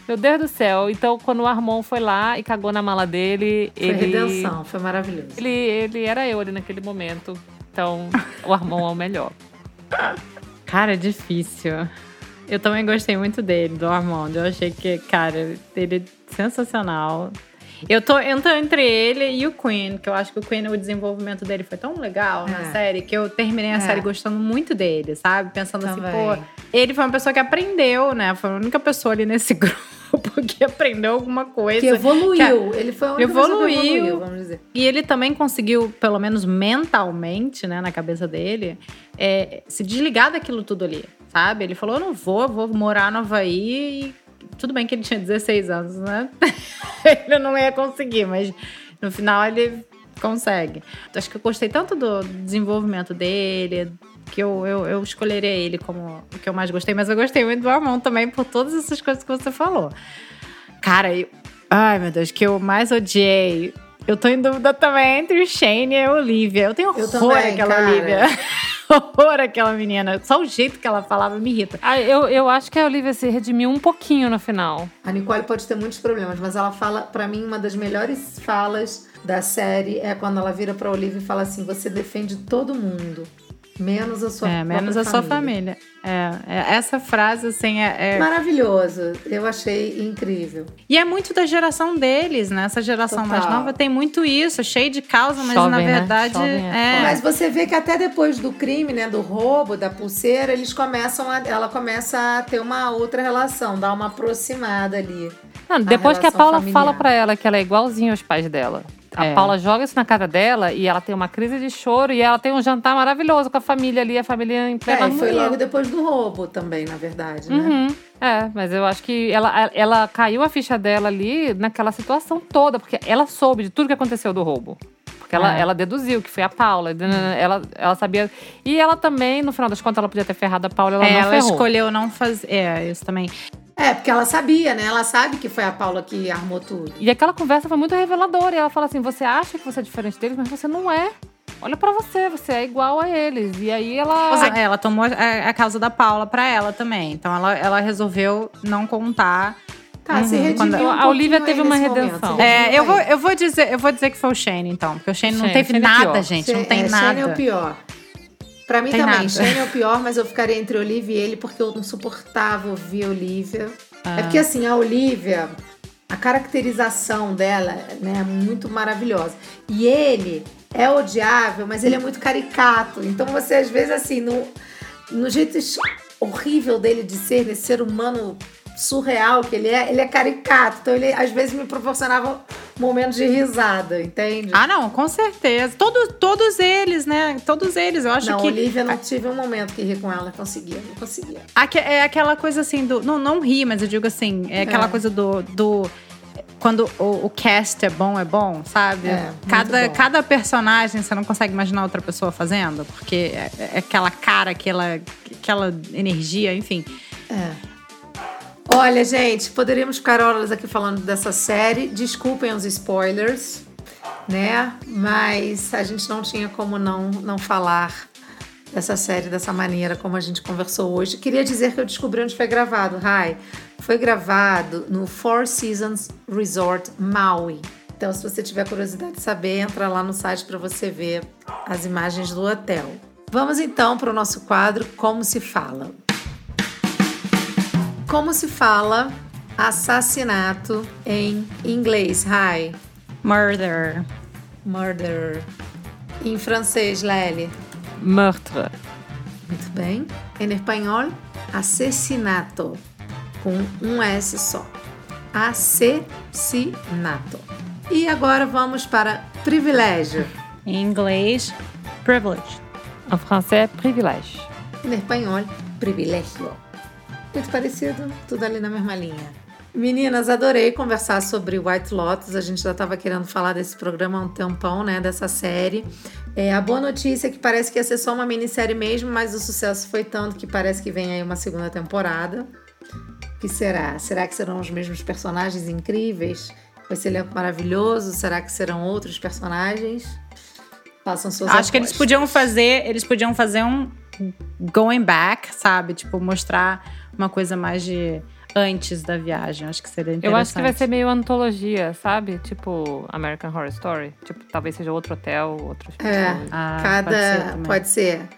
Meu Deus do céu. Então, quando o Armon foi lá e cagou na mala dele, Foi ele. redenção, foi maravilhoso. Ele, ele era eu ali naquele momento. Então, o Armon é o melhor. Cara, é difícil. Eu também gostei muito dele, do Armando. Eu achei que, cara, ele é sensacional. Eu tô, eu tô entre ele e o Queen, que eu acho que o Queen, o desenvolvimento dele foi tão legal na É. série, que eu terminei a É. série gostando muito dele, sabe? Pensando assim, Também. pô, ele foi uma pessoa que aprendeu, né? Foi a única pessoa ali nesse grupo que aprendeu alguma coisa. Que evoluiu. Ele foi única pessoa que Evoluiu. evoluiu, vamos dizer. E ele também conseguiu, pelo menos mentalmente, né, na cabeça dele, é, se desligar daquilo tudo ali, sabe? Ele falou: eu não vou, vou morar no Havaí. Tudo bem que ele tinha 16 anos, né? ele não ia conseguir, mas no final ele consegue. Acho que eu gostei tanto do desenvolvimento dele. Que eu, eu, eu escolheria ele como o que eu mais gostei, mas eu gostei muito do Armão também por todas essas coisas que você falou. Cara, eu, ai meu Deus, que eu mais odiei. Eu tô em dúvida também entre o Shane e a Olivia. Eu tenho Eu horror também, cara. Olivia. horror aquela menina. Só o jeito que ela falava me irrita. Ah, eu, eu acho que a Olivia se redimiu um pouquinho no final. A Nicole pode ter muitos problemas, mas ela fala, pra mim, uma das melhores falas da série é quando ela vira pra Olivia e fala assim: você defende todo mundo. Menos a sua É, menos a sua família. É, é, essa frase, assim, é, é- Maravilhoso. Eu achei incrível. E é muito da geração deles, né? Essa geração mais Total. nova tem muito isso, cheio de causa, mas na né? verdade. Jovem é é. Mas você vê que até depois do crime, né, do roubo, da pulseira, eles começam a, ela começa a ter uma outra relação, dar uma aproximada ali. Não, depois que a Paula familiar. fala pra ela que ela é igualzinha aos pais dela. A É. Paula joga isso na cara dela e ela tem uma crise de choro e ela tem um jantar maravilhoso com a família ali, a família em plena É, e foi logo depois do roubo também, na verdade, né? Uhum. É, mas eu acho que ela, ela caiu a ficha dela ali naquela situação toda, porque ela soube de tudo que aconteceu do roubo. Porque ela, É. ela deduziu que foi a Paula. Ela, ela sabia. E ela também, no final das contas, ela podia ter ferrado a Paula, ela É, não ela ferrou. escolheu não fazer. É, isso também. É, porque ela sabia, né? Ela sabe que foi a Paula que armou tudo. E aquela conversa foi muito reveladora. E ela fala assim: você acha que você é diferente deles, mas você não é. Olha pra você, você é igual a eles. E aí ela. Seja, ela tomou a, a causa da Paula pra ela também. Então ela, ela resolveu não contar. Tá, se redimiu quando- um A Olivia teve uma momento, redenção. É, eu vou, eu, vou dizer, eu vou dizer que foi o Shane, então. Porque o Shane, não Shane, teve Shane é nada, pior. gente. Não Shane- tem é, nada. Shane é o pior. Pra mim Tem também, nada. Shane é o pior, mas eu ficaria entre Olivia e ele porque eu não suportava ouvir Olivia. Ah. É porque assim, a Olivia, a caracterização dela né, é muito maravilhosa. E ele é odiável, mas ele é muito caricato. Então você, às vezes, assim, no, no jeito horrível dele de ser, desse ser humano surreal que ele é, ele é caricato. Então ele, às vezes, me proporcionava momentos de risada, entende? Ah, não, com certeza. Todos, todos eles, né? Todos eles. Eu acho não, que. Olivia não tive um momento que ri com ela, conseguia, não conseguia. Aque- É aquela coisa assim do. Não, não ri, mas eu digo assim, é aquela É. coisa do. do quando o, o cast é bom, é bom, sabe? É, cada, bom. cada personagem você não consegue imaginar outra pessoa fazendo, porque é, é aquela cara, aquela, aquela energia, enfim. É. Olha, gente, poderíamos ficar horas aqui falando dessa série. Desculpem os spoilers, né? Mas a gente não tinha como não, não falar dessa série dessa maneira como a gente conversou hoje. Queria dizer que eu descobri onde foi gravado, Rai. Foi gravado no Four Seasons Resort Maui. Então, se você tiver curiosidade de saber, entra lá no site para você ver as imagens do hotel. Vamos então para o nosso quadro Como se fala. Como se fala assassinato em inglês? Hi. Murder. Murder. Em francês, Lely. Meurtre. Muito bem. Em espanhol, assassinato. Com um S só. Assassinato. E agora vamos para privilégio. Em inglês, privilege. En français, privilège. Em espanhol, privilégio. Muito parecido, tudo ali na mesma linha. Meninas, adorei conversar sobre White Lotus. A gente já estava querendo falar desse programa há um tempão, né? Dessa série. É, a boa notícia é que parece que ia ser só uma minissérie mesmo, mas o sucesso foi tanto que parece que vem aí uma segunda temporada. O que será? Será que serão os mesmos personagens incríveis? Com esse elenco maravilhoso? Será que serão outros personagens? Façam suas Acho que eles apostas. podiam fazer, eles podiam fazer um going back, sabe? Tipo, mostrar uma coisa mais de antes da viagem. Acho que seria interessante. Eu acho que vai ser meio antologia, sabe? Tipo American Horror Story. Tipo, talvez seja outro hotel, outros É, pessoas. Ah, cada. pode ser. Pode ser.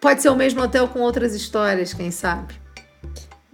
Pode ser o mesmo hotel com outras histórias, quem sabe?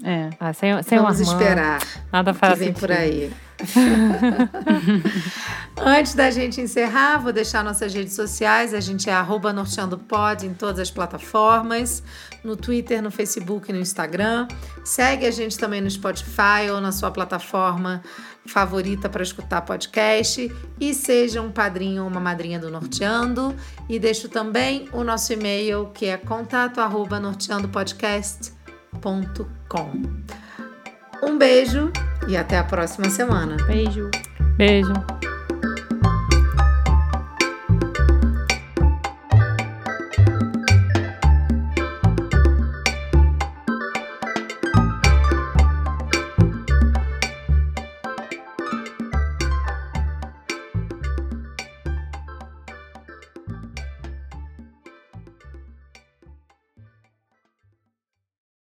É. Ah, sem, sem Vamos esperar Nada o que faz vem sentido. por aí. Antes da gente encerrar, vou deixar nossas redes sociais. A gente é arroba norteandopod em todas as plataformas, no Twitter, no Facebook e no Instagram. Segue a gente também no Spotify ou na sua plataforma favorita para escutar podcast. E seja um padrinho ou uma madrinha do Norteando. E deixo também o nosso e-mail, que é contato arroba norteandopodcast.com. Um beijo e até a próxima semana. Beijo. Beijo.